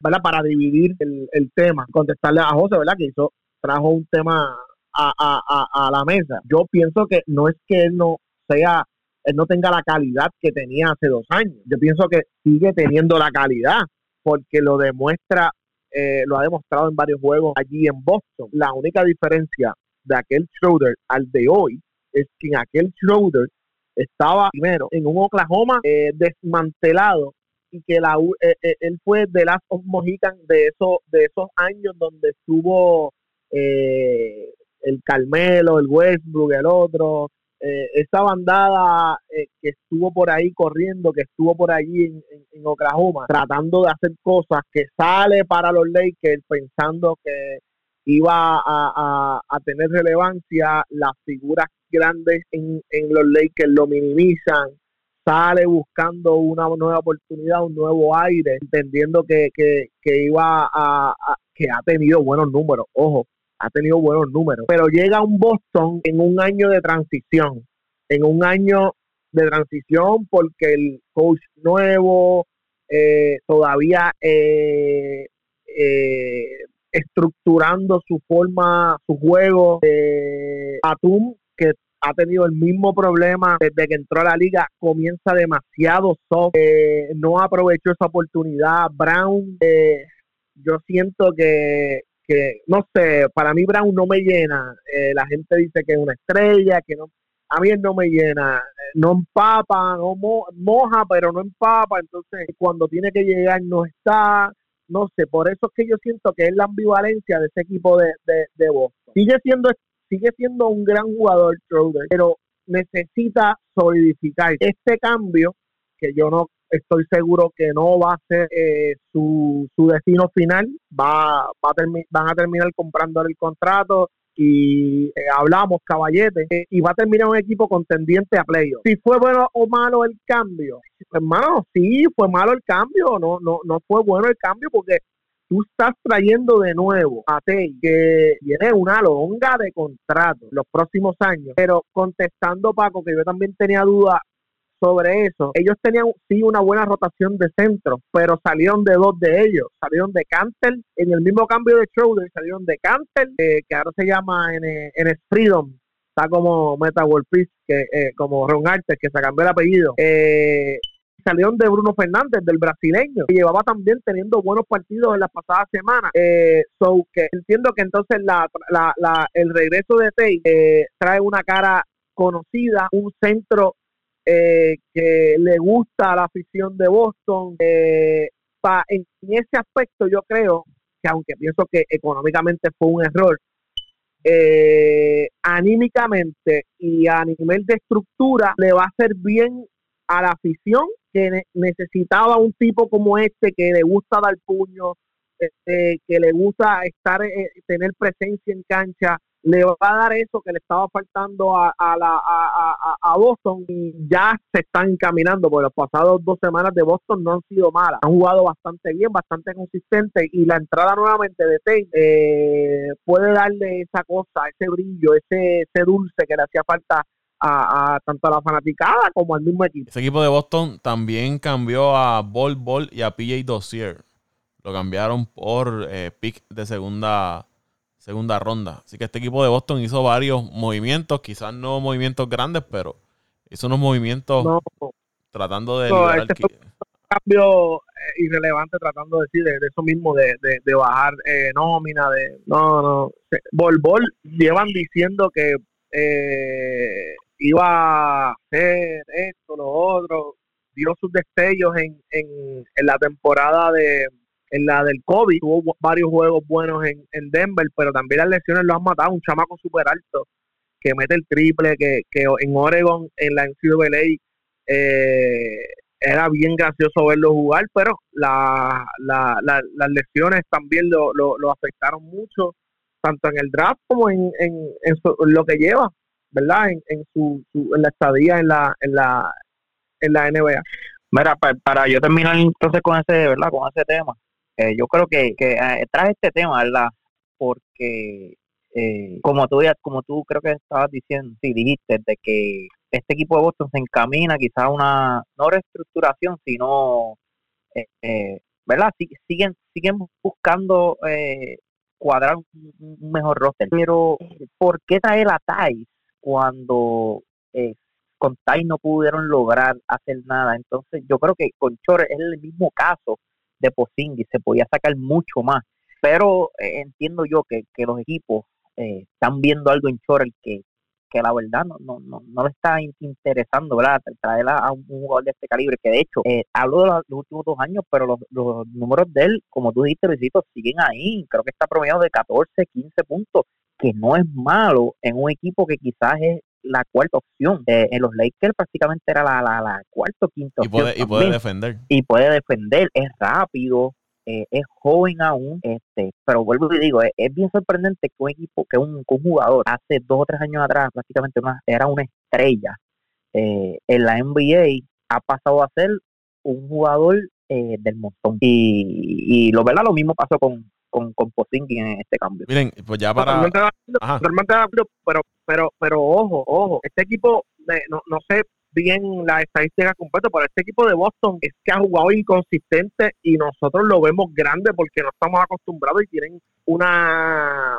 ¿verdad? Para dividir el, el, tema, contestarle a José, ¿verdad? Que hizo, trajo un tema a, a, a, la mesa. Yo pienso que no es que él no sea, él no tenga la calidad que tenía hace dos años. Yo pienso que sigue teniendo la calidad porque lo demuestra, eh, lo ha demostrado en varios juegos allí en Boston. La única diferencia de aquel Schroeder al de hoy es que en aquel Schroeder estaba primero en un Oklahoma eh, desmantelado y que la, eh, eh, él fue de las Mohican de esos, de esos años donde estuvo eh, el Carmelo, el Westbrook, el otro, esa bandada que estuvo por ahí corriendo, que estuvo por allí en, en, Oklahoma, tratando de hacer cosas que sale para los Lakers pensando que iba a, a, tener relevancia, las figuras grandes en, en los Lakers lo minimizan, sale buscando una nueva oportunidad, un nuevo aire, entendiendo que, que, que iba a, que ha tenido buenos números, ojo, ha tenido buenos números, pero llega un Boston en un año de transición, en un año de transición porque el coach nuevo eh, todavía eh, eh, estructurando su forma, su juego. Atum, que ha tenido el mismo problema desde que entró a la liga, comienza demasiado soft, eh, no aprovechó esa oportunidad. Brown, eh, yo siento que, que, no sé, para mí Brown no me llena. Eh, la gente dice que es una estrella, que no. A mí él no me llena, no empapa, no moja, pero no empapa. Entonces, cuando tiene que llegar, no está no sé, por eso es que yo siento que es la ambivalencia de ese equipo de, de, de. Sigue siendo sigue siendo un gran jugador Schroeder, pero necesita solidificar este cambio que yo no estoy seguro que no va a ser eh, su, su destino final, va, va a van a terminar comprando el contrato y eh, hablamos caballete eh, y va a terminar un equipo contendiente a playoff. Si fue bueno o malo el cambio, hermano, sí fue malo el cambio, no no no fue bueno el cambio porque tú estás trayendo de nuevo a Tay, que tiene una longa de contrato los próximos años, pero contestando Paco, que yo también tenía duda sobre eso, ellos tenían sí una buena rotación de centro, pero salieron de dos de ellos, salieron de Cantel en el mismo cambio de Schroeder, salieron de Cantel, eh, que ahora se llama en, en Freedom, está como Meta World Peace, que eh, como Ron Artes, que se cambió el apellido. Eh, salieron de Bruno Fernández, del brasileño, que llevaba también teniendo buenos partidos en las pasadas semanas. Eh, que entiendo que entonces la, la, el regreso de Tay eh, trae una cara conocida, un centro eh, que le gusta a la afición de Boston. Eh, pa, en, ese aspecto yo creo que aunque pienso que económicamente fue un error, anímicamente y a nivel de estructura le va a hacer bien a la afición que necesitaba un tipo como este que le gusta dar puño, este, que le gusta estar, eh, tener presencia en cancha, le va a dar eso que le estaba faltando a, la, a, Boston y ya se están encaminando, porque las pasadas dos semanas de Boston no han sido malas, han jugado bastante bien, bastante consistente y la entrada nuevamente de Tate eh, puede darle esa cosa, ese brillo, ese, ese dulce que le hacía falta a, tanto a la fanaticada como al mismo equipo. Ese equipo de Boston también cambió a Ball Ball y a PJ Dossier. Lo cambiaron por eh, pick de segunda, segunda ronda. Así que este equipo de Boston hizo varios movimientos, quizás no movimientos grandes, pero hizo unos movimientos tratando de... No, cambio, irrelevante tratando de decir de, eso mismo, de, de, bajar eh, nómina, de... No, no. Bol Bol llevan diciendo que eh, iba a hacer esto, lo otro, dio sus destellos en, en, en la temporada de en la del COVID, tuvo varios juegos buenos en, en Denver, pero también las lesiones lo han matado, un chamaco súper alto que mete el triple, que, que en Oregon, en la NCAA, eh, era bien gracioso verlo jugar, pero la, la, las lesiones también lo, lo, afectaron mucho, tanto en el draft como en, en, lo que lleva, ¿verdad? En, en, su, en la estadía en la, en la, en la NBA. Mira, para, yo terminar entonces con ese, ¿verdad? Con ese tema, eh, yo creo que, que eh, traje este tema, ¿verdad? Porque eh, como tú como tú creo que estabas diciendo, sí, dijiste de que este equipo de Boston se encamina quizás a una no reestructuración, sino eh, eh, ¿verdad? siguen siguen buscando cuadrar un, mejor roster. Pero ¿por qué traer a Thais cuando con Thais no pudieron lograr hacer nada? Entonces yo creo que con Chore es el mismo caso de Posingui, se podía sacar mucho más. Pero entiendo yo que, que los equipos eh, están viendo algo en Chorel que, que la verdad no, no, no, no le está interesando, ¿verdad? Traer a, un jugador de este calibre, que de hecho, eh, hablo de los, últimos dos años, pero los, los números de él, como tú dijiste, Luisito, siguen ahí. Creo que está promediando de 14, 15 puntos, que no es malo en un equipo que quizás es la cuarta opción. Eh, en los Lakers prácticamente era la, la, la cuarta o quinta y Puede, y puede defender. Y puede defender, es rápido, eh, es joven aún, este, pero vuelvo y digo, es, bien sorprendente que un equipo, que un, jugador hace dos o tres años atrás prácticamente era una estrella eh, en la NBA, ha pasado a ser un jugador eh, del montón. Y, lo verdad, lo mismo pasó con, con, con en este cambio. Miren, pues ya para... pero, pero, pero ojo, ojo, este equipo, no, no sé bien la estadística completa, pero este equipo de Boston es que ha jugado inconsistente y nosotros lo vemos grande porque no estamos acostumbrados y tienen una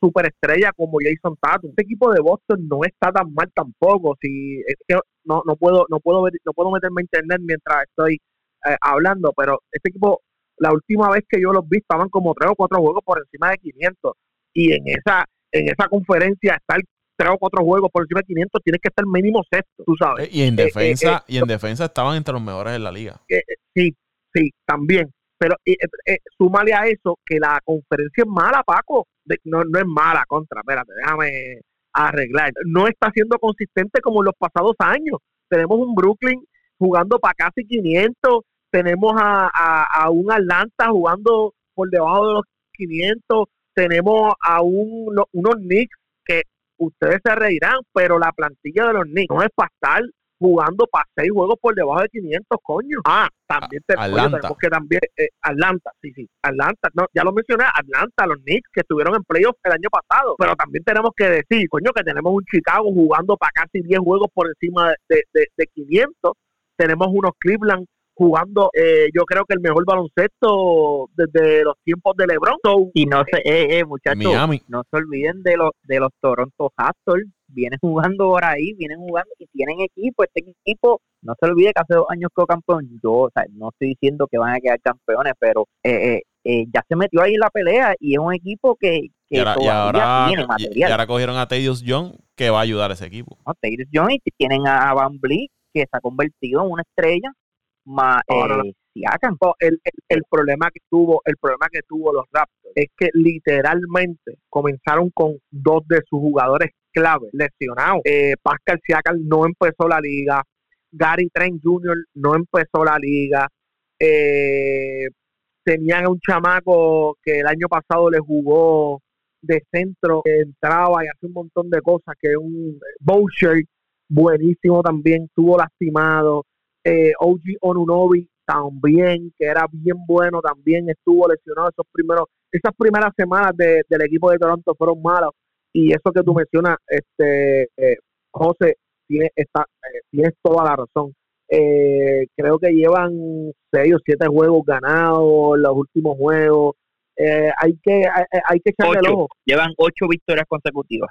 superestrella como Jason Tatum. Este equipo de Boston no está tan mal tampoco. Si es que no, no puedo no puedo ver, no puedo meterme a internet mientras estoy eh, hablando, pero este equipo la última vez que yo los vi estaban como tres o cuatro juegos por encima de 500 y en esa en esa conferencia está el tres o cuatro juegos por encima de 500, tienes que estar mínimo sexto, tú sabes. Eh, y en eh, defensa, eh, y en defensa estaban entre los mejores de la liga. sí, sí, también. Pero súmale a eso que la conferencia es mala, Paco. no, no es mala, contra, espérate, déjame arreglar. No está siendo consistente como en los pasados años. Tenemos un Brooklyn jugando para casi 500, tenemos a, a, un Atlanta jugando por debajo de los 500, tenemos a un, unos Knicks que ustedes se reirán, pero la plantilla de los Knicks no es para estar jugando para seis juegos por debajo de 500, coño. Ah, también tenemos que también, eh, Atlanta, sí, sí, Atlanta, no, ya lo mencioné, Atlanta, los Knicks que estuvieron en playoffs el año pasado, pero también tenemos que decir, coño, que tenemos un Chicago jugando para casi 10 juegos por encima de, de, de 500, tenemos unos Cleveland jugando, eh, yo creo que el mejor baloncesto desde los tiempos de LeBron. y no se, eh, eh, muchachos, no se olviden de los de los Toronto Raptors, vienen jugando ahora ahí, vienen jugando y tienen equipo, este equipo, no se olvide que hace dos años quedó campeón, yo, o sea, no estoy diciendo que van a quedar campeones, pero eh, eh, ya se metió ahí en la pelea y es un equipo que, que y ahora, tiene material. Y, ahora cogieron a Tedious Young que va a ayudar a ese equipo. No, Young y tienen a Van Bleek que se ha convertido en una estrella más eh, el, el, problema que tuvo el problema que tuvo los Raptors es que literalmente comenzaron con dos de sus jugadores clave lesionados eh, Pascal Siakam no empezó la liga Gary Trent Jr. no empezó la liga eh, tenían un chamaco que el año pasado le jugó de centro que entraba y hace un montón de cosas que un Boucher buenísimo también tuvo lastimado eh, OG Onunobi también, que era bien bueno, también estuvo lesionado esos primeros, esas primeras semanas del equipo de Toronto fueron malas y eso que tú mencionas, este eh, José, tiene, está, eh, tienes toda la razón. Eh, creo que llevan seis o siete juegos ganados, los últimos juegos. hay que hay, que echarle el ojo. Llevan ocho victorias consecutivas.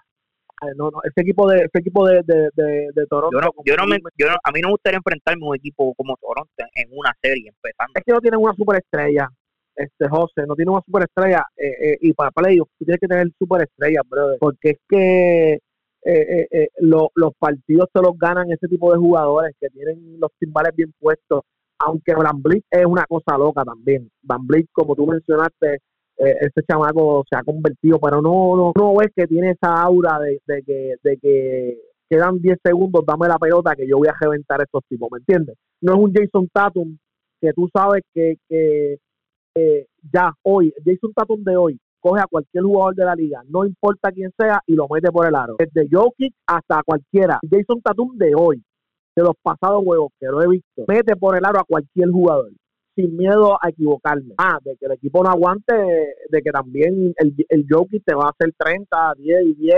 No, no, ese equipo de ese equipo de, de, de, Toronto. Yo no, yo no me, yo a mí no me gustaría enfrentarme a un equipo como Toronto en una serie empezando. Es que no tienen una superestrella, este José, no tiene una superestrella eh, eh, y para playoffs tú tienes que tener superestrella, brother, porque es que eh, eh los partidos se los ganan ese tipo de jugadores que tienen los timbales bien puestos, aunque Van es una cosa loca también. Van como tú mencionaste, eh, este chamaco se ha convertido, pero no, no, no ves que tiene esa aura de, que, de que quedan 10 segundos, dame la pelota que yo voy a reventar a estos tipos, ¿me entiendes? No es un Jason Tatum que tú sabes que, que ya hoy, Jason Tatum de hoy, coge a cualquier jugador de la liga, no importa quién sea, y lo mete por el aro. Desde Jokic hasta cualquiera. Jason Tatum de hoy, de los pasados juegos que lo he visto, mete por el aro a cualquier jugador sin miedo a equivocarme. Ah, de que el equipo no aguante, de que también el, el Jokic te va a hacer 30, 10 y 10,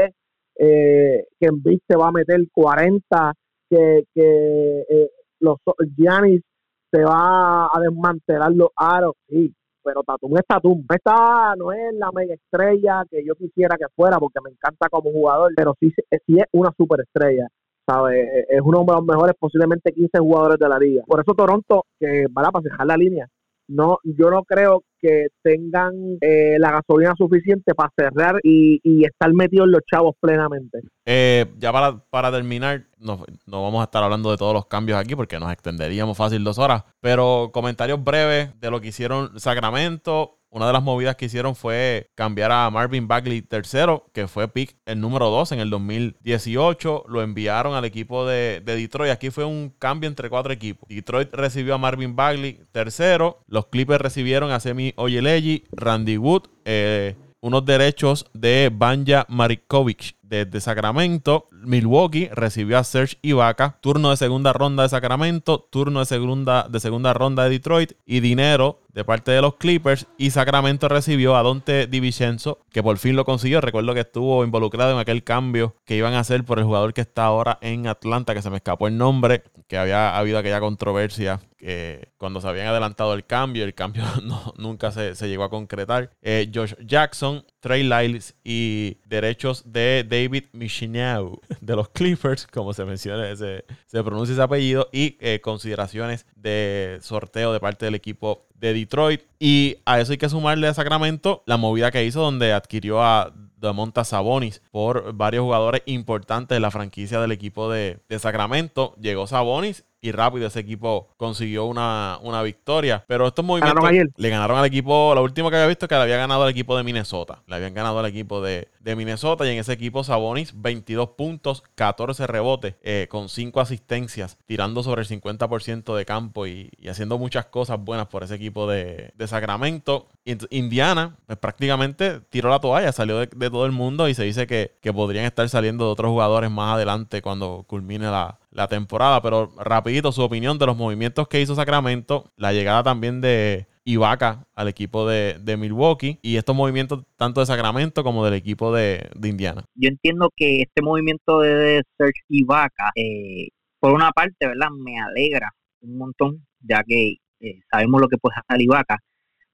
eh, que en te va a meter 40, que, que eh, los Giannis te va a desmantelar los aros, sí, pero Tatum es Tatum. Esta no es la mega estrella que yo quisiera que fuera, porque me encanta como jugador, pero sí, sí es una superestrella. ¿Sabe? Es uno de los mejores, posiblemente 15 jugadores de la liga. Por eso Toronto, que para fijar la línea, no, yo no creo que tengan eh, la gasolina suficiente para cerrar y, estar metidos en los chavos plenamente. Eh, ya para, para terminar, no, no, vamos a estar hablando de todos los cambios aquí porque nos extenderíamos fácil dos horas, pero comentarios breves de lo que hicieron Sacramento, una de las movidas que hicieron fue cambiar a Marvin Bagley tercero, que fue pick el número 2 en el 2018. Lo enviaron al equipo de, Detroit. Aquí fue un cambio entre cuatro equipos. Detroit recibió a Marvin Bagley tercero. Los Clippers recibieron a Semi Oyelegi, Randy Wood, eh, unos derechos de Banja Marikovic desde Sacramento. Milwaukee recibió a Serge Ibaka. Turno de segunda ronda de Sacramento. Turno de segunda, de segunda ronda de Detroit. Y dinero de parte de los Clippers. Y Sacramento recibió a Dante DiVincenzo, que por fin lo consiguió. Recuerdo que estuvo involucrado en aquel cambio que iban a hacer por el jugador que está ahora en Atlanta, que se me escapó el nombre, que había habido aquella controversia que cuando se habían adelantado el cambio, el cambio nunca se, llegó a concretar. Eh, Josh Jackson, Trey Lyles y derechos de David Michineau de los Clippers, como se menciona, se, se pronuncia ese apellido, y eh, consideraciones de sorteo de parte del equipo de Detroit. Y a eso hay que sumarle a Sacramento la movida que hizo donde adquirió a Damonta Sabonis por varios jugadores importantes de la franquicia del equipo de, de Sacramento. Llegó Sabonis y rápido ese equipo consiguió una, victoria. Pero estos movimientos le ganaron al equipo, lo último que había visto que le había ganado al equipo de Minnesota. Le habían ganado al equipo de, Minnesota y en ese equipo Sabonis 22 puntos, 14 rebotes, eh, con 5 asistencias, tirando sobre el 50% de campo y, haciendo muchas cosas buenas por ese equipo de, Sacramento. Indiana pues, prácticamente tiró la toalla, salió de, todo el mundo y se dice que, que podrían estar saliendo de otros jugadores más adelante cuando culmine la, la temporada. Pero rapidito, su opinión de los movimientos que hizo Sacramento, la llegada también de Ibaka al equipo de, Milwaukee y estos movimientos tanto de Sacramento como del equipo de, Indiana. Yo entiendo que este movimiento de Serge Ibaka, eh, por una parte, ¿verdad? Me alegra un montón, ya que eh, sabemos lo que puede hacer Ibaka.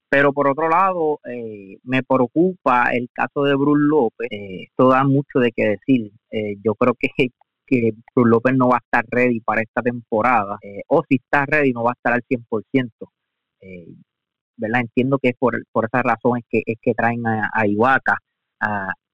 Pero por otro lado, eh, me preocupa el caso de Bruce López. esto da mucho de qué decir. yo creo que que Cruz López no va a estar ready para esta temporada, eh, o si está ready no va a estar al 100%. Eh, ¿verdad? Entiendo que es por, por esas razones que es que traen a, a Ibaka.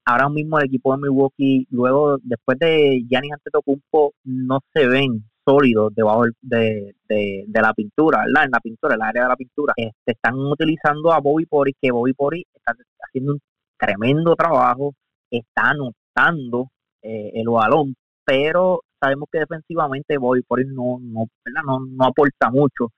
ahora mismo el equipo de Milwaukee, luego, después de Giannis Antetokounmpo, no se ven sólidos debajo de, de, la pintura, ¿verdad? En la pintura, en el área de la pintura. Este, están utilizando a Bobby Pori, que Bobby Pori está haciendo un tremendo trabajo, está anotando eh, el balón, pero sabemos que defensivamente voy por no, no, no, no aporta mucho,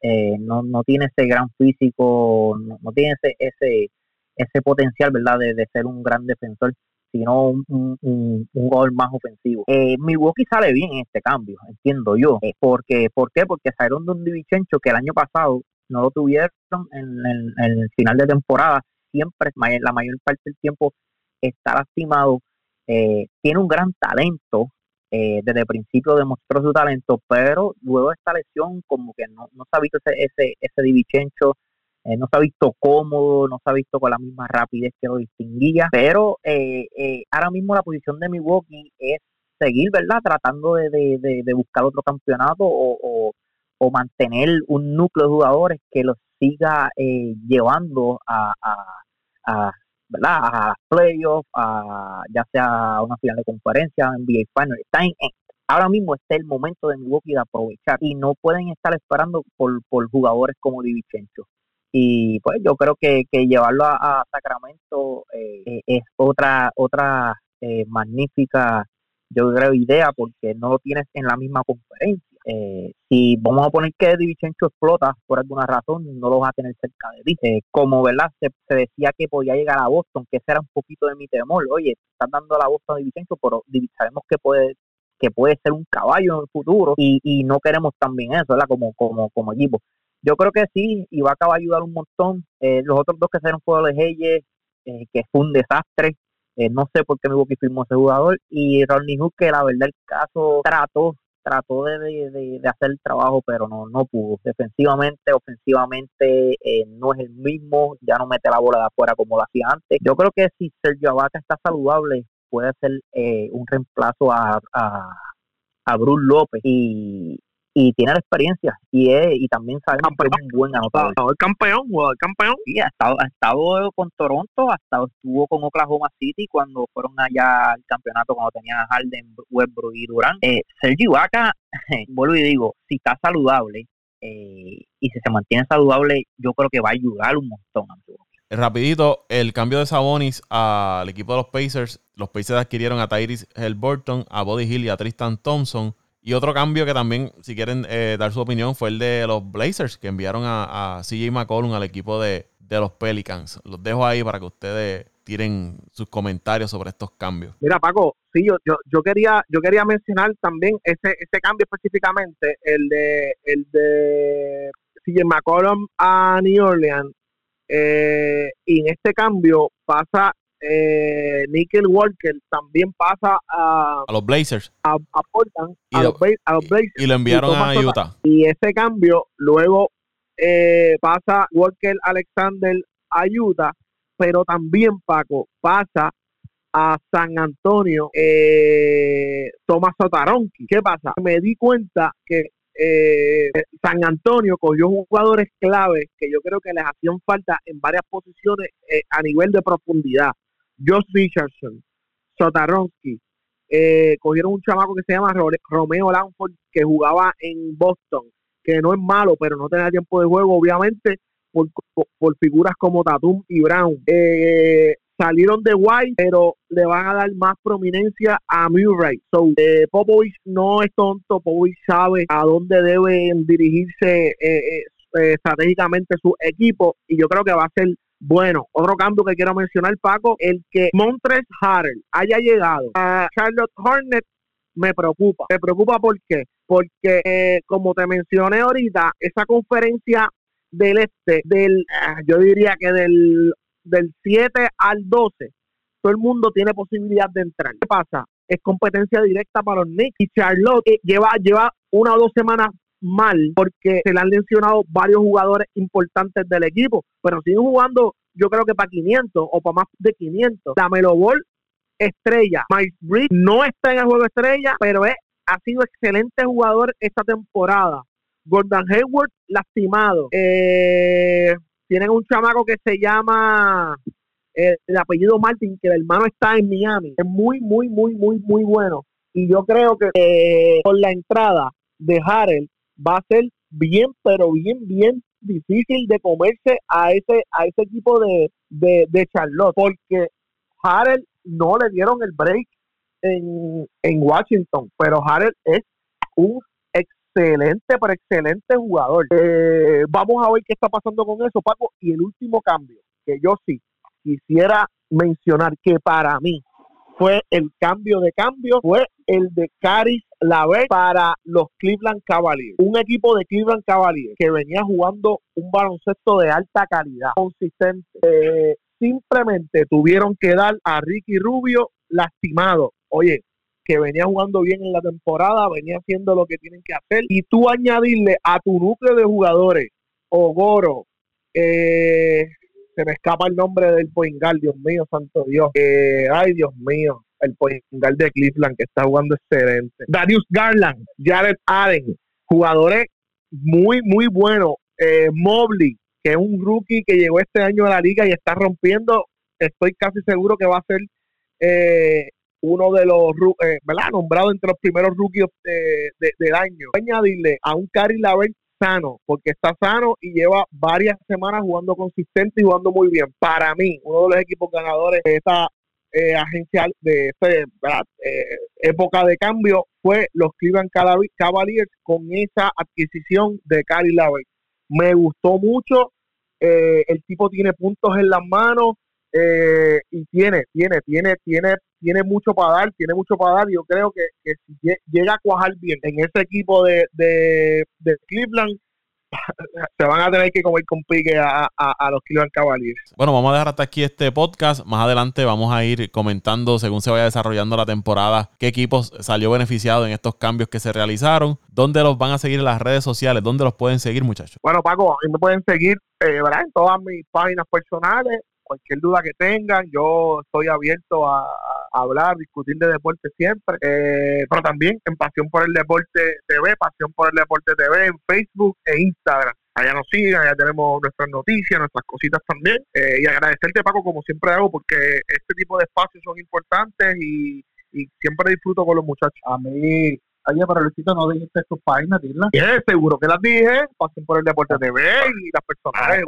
eh, no, no tiene ese gran físico, no, tiene ese, ese, ese potencial ¿verdad? De, ser un gran defensor, sino un, un, gol más ofensivo. Eh, Milwaukee sale bien en este cambio, entiendo yo. Eh, porque, ¿Por qué? Porque salieron de un Divichencho que el año pasado no lo tuvieron en, el final de temporada, siempre, la mayor parte del tiempo está lastimado. Eh, tiene un gran talento, eh, desde el principio demostró su talento, pero luego de esta lesión como que no, no se ha visto ese, ese, ese divichencho Eh, no se ha visto cómodo, no se ha visto con la misma rapidez que lo distinguía, pero eh, eh, ahora mismo la posición de Milwaukee es seguir, ¿verdad? Tratando de, de, buscar otro campeonato o, o, mantener un núcleo de jugadores que los siga llevando a, a, ¿verdad? a playoffs, a, ya sea una final de conferencia, NBA Final. Está en, ahora mismo está el momento de Milwaukee de aprovechar y no pueden estar esperando por, por jugadores como Vichencho y pues yo creo que, que llevarlo a, Sacramento eh, eh, es otra otra eh, magnífica yo creo idea porque no lo tienes en la misma conferencia si vamos a poner que Vichencho explota por alguna razón no lo vas a tener cerca de ti como verdad se, decía que podía llegar a Boston que ese era un poquito de mi temor oye están dando la Boston a Vichencho pero sabemos que puede que puede ser un caballo en el futuro y, y no queremos también eso, ¿verdad? Como, como, como equipo. Yo creo que sí, y va a ayudar un montón. Eh, los otros dos que fueron fueron de Hayes, eh, que fue un desastre. Eh, no sé por qué Milwaukee firmó ese jugador. Y Ronnie Hook, que la verdad el caso trató trató de, de, de, hacer el trabajo, pero no, no pudo. Defensivamente, ofensivamente, no es el mismo, ya no mete la bola de afuera como lo hacía antes. Yo creo que si Sergio Abaca está saludable, puede ser eh, un reemplazo a, a, a Bruce López y, y tiene la experiencia y es, y también sabe que es un buen anotador. El campeón, el campeón. Sí, ha estado, ha estado con Toronto, ha estado, estuvo con Oklahoma City cuando fueron allá al campeonato cuando tenían a Harden, Westbrook y Durán. Eh, Sergio Vaca, vuelvo y digo, si está saludable eh, y si se mantiene saludable, yo creo que va a ayudar un montón a Rapidito, el cambio de Sabonis al equipo de los Pacers. Los Pacers adquirieron a Tyrese Halliburton, a Body Hill y a Tristan Thompson. Y otro cambio que también, si quieren eh, dar su opinión, fue el de los Blazers, que enviaron a, CJ McCollum al equipo de, los Pelicans. Los dejo ahí para que ustedes tiren sus comentarios sobre estos cambios. Mira, Paco, sí, yo, yo, yo quería yo quería mencionar también ese, ese cambio específicamente, el de el de CJ McCollum a New Orleans eh, y en este cambio pasa eh, Nickel Walker, también pasa a, a los Blazers. A, Portland, y, a, los, Blazers. Y lo enviaron a Utah. Y ese cambio luego eh, pasa Walker Alexander a Utah, pero también Paco pasa a San Antonio eh, Tomás Sotaronki. ¿Qué pasa? Me di cuenta que eh, San Antonio cogió jugadores clave que yo creo que les hacían falta en varias posiciones eh, a nivel de profundidad. Josh Richardson, Sotaronsky, eh, cogieron un chamaco que se llama Romeo Lanford que jugaba en Boston, que no es malo, pero no tenía tiempo de juego, obviamente, por, por, figuras como Tatum y Brown. Eh, salieron de White, pero le van a dar más prominencia a Murray. So, eh, Popovich no es tonto, Popovich sabe a dónde deben dirigirse eh, eh, estratégicamente su equipo y yo creo que va a ser bueno. Otro cambio que quiero mencionar, Paco, el que Montres Harrell haya llegado a Charlotte Hornet me preocupa. Me preocupa ¿por qué? Porque, como te mencioné ahorita, esa conferencia del este, del, ah, yo diría que del del 7 al 12, todo el mundo tiene posibilidad de entrar. ¿Qué pasa? Es competencia directa para los Knicks. Y Charlotte eh, lleva, lleva una o dos semanas mal porque se le han lesionado varios jugadores importantes del equipo, pero siguen jugando yo creo que para 500 o para más de 500. La Melo Ball, estrella. Miles Bridges no está en el juego estrella, pero es, ha sido excelente jugador esta temporada. Gordon Hayward lastimado. Eh, tienen un chamaco que se llama eh, el apellido Martin, que el hermano está en Miami. Es muy, muy, muy, muy, muy bueno. Y yo creo que eh, con la entrada de Harrell va a ser bien, pero bien, bien difícil de comerse a ese, a ese equipo de, de, Charlotte, porque Harrell no le dieron el break en, en Washington, pero Harrell es un excelente, pero excelente jugador. Eh, vamos a ver qué está pasando con eso, Paco. Y el último cambio, que yo sí quisiera mencionar, que para mí fue el cambio de cambio, fue el de Caris Laver para los Cleveland Cavaliers. Un equipo de Cleveland Cavaliers que venía jugando un baloncesto de alta calidad, consistente. Eh, simplemente tuvieron que dar a Ricky Rubio lastimado. Oye, que venía jugando bien en la temporada, venía haciendo lo que tienen que hacer, y tú añadirle a tu núcleo de jugadores, Ogoro, Eh, se me escapa el nombre del Poingal, Dios mío, santo Dios. Eh, ay, Dios mío, el Poingal de Cleveland que está jugando excelente. Darius Garland, Jared Allen, jugadores muy, muy buenos. Eh, Mobley, que es un rookie que llegó este año a la liga y está rompiendo. Estoy casi seguro que va a ser eh, uno de los, eh. Nombrado entre los primeros rookies de, del año. Añadirle a un Cari Lavert sano, porque está sano y lleva varias semanas jugando consistente y jugando muy bien. Para mí, uno de los equipos ganadores de esta eh, agencia, de esta eh, época de cambio, fue los Cleveland Cavaliers con esa adquisición de Cari Lavert. Me gustó mucho, eh, el tipo tiene puntos en las manos, eh, y tiene, tiene, tiene, tiene, tiene mucho para dar, tiene mucho para dar. Yo creo que, si llega a cuajar bien en ese equipo de, de, Cleveland, se van a tener que comer con pique a, a, los Cleveland Cavaliers. Bueno, vamos a dejar hasta aquí este podcast. Más adelante vamos a ir comentando, según se vaya desarrollando la temporada, qué equipos salió beneficiado en estos cambios que se realizaron, dónde los van a seguir en las redes sociales, dónde los pueden seguir, muchachos. Bueno, Paco, a mí me pueden seguir eh, en todas mis páginas personales cualquier duda que tengan, yo estoy abierto a, hablar, discutir de deporte siempre, eh, pero también en Pasión por el Deporte TV, Pasión por el Deporte TV en Facebook e Instagram. Allá nos siguen, allá tenemos nuestras noticias, nuestras cositas también. Eh, y agradecerte, Paco, como siempre hago, porque este tipo de espacios son importantes y, y siempre disfruto con los muchachos. A mí Oye, pero Luisito, no dijiste sus páginas, dile. seguro que las dije. Pasen por el Deporte TV y las personales.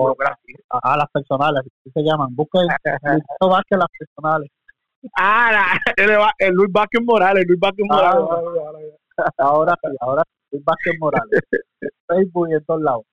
Ah, ah, las personales, así se llaman. Busquen Luisito Vázquez, las personales. Ah, el, Luis Vázquez Morales, Luis Vázquez ah, Morales. ahora sí, ahora Luis Vázquez Morales. Facebook y en todos lados.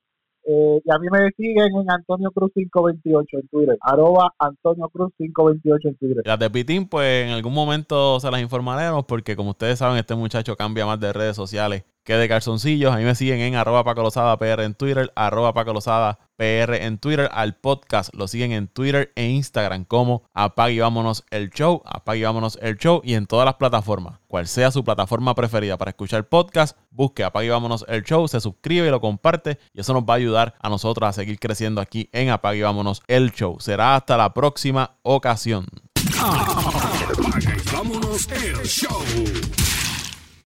Eh, y a mí me siguen en Antonio Cruz 528 en Twitter. Arroba Antonio Cruz 528 en Twitter. Las de Pitín, pues en algún momento se las informaremos porque como ustedes saben, este muchacho cambia más de redes sociales que de calzoncillos. A mí me siguen en arroba Paco PR en Twitter, arroba PR en Twitter. Al podcast lo siguen en Twitter e Instagram como Apague y Vámonos el Show, Apague y Vámonos el Show y en todas las plataformas. Cual sea su plataforma preferida para escuchar podcast, busque Apague y Vámonos el Show, se suscribe y lo comparte y eso nos va a ayudar a nosotros a seguir creciendo aquí en Apague y Vámonos el Show. Será hasta la próxima ocasión.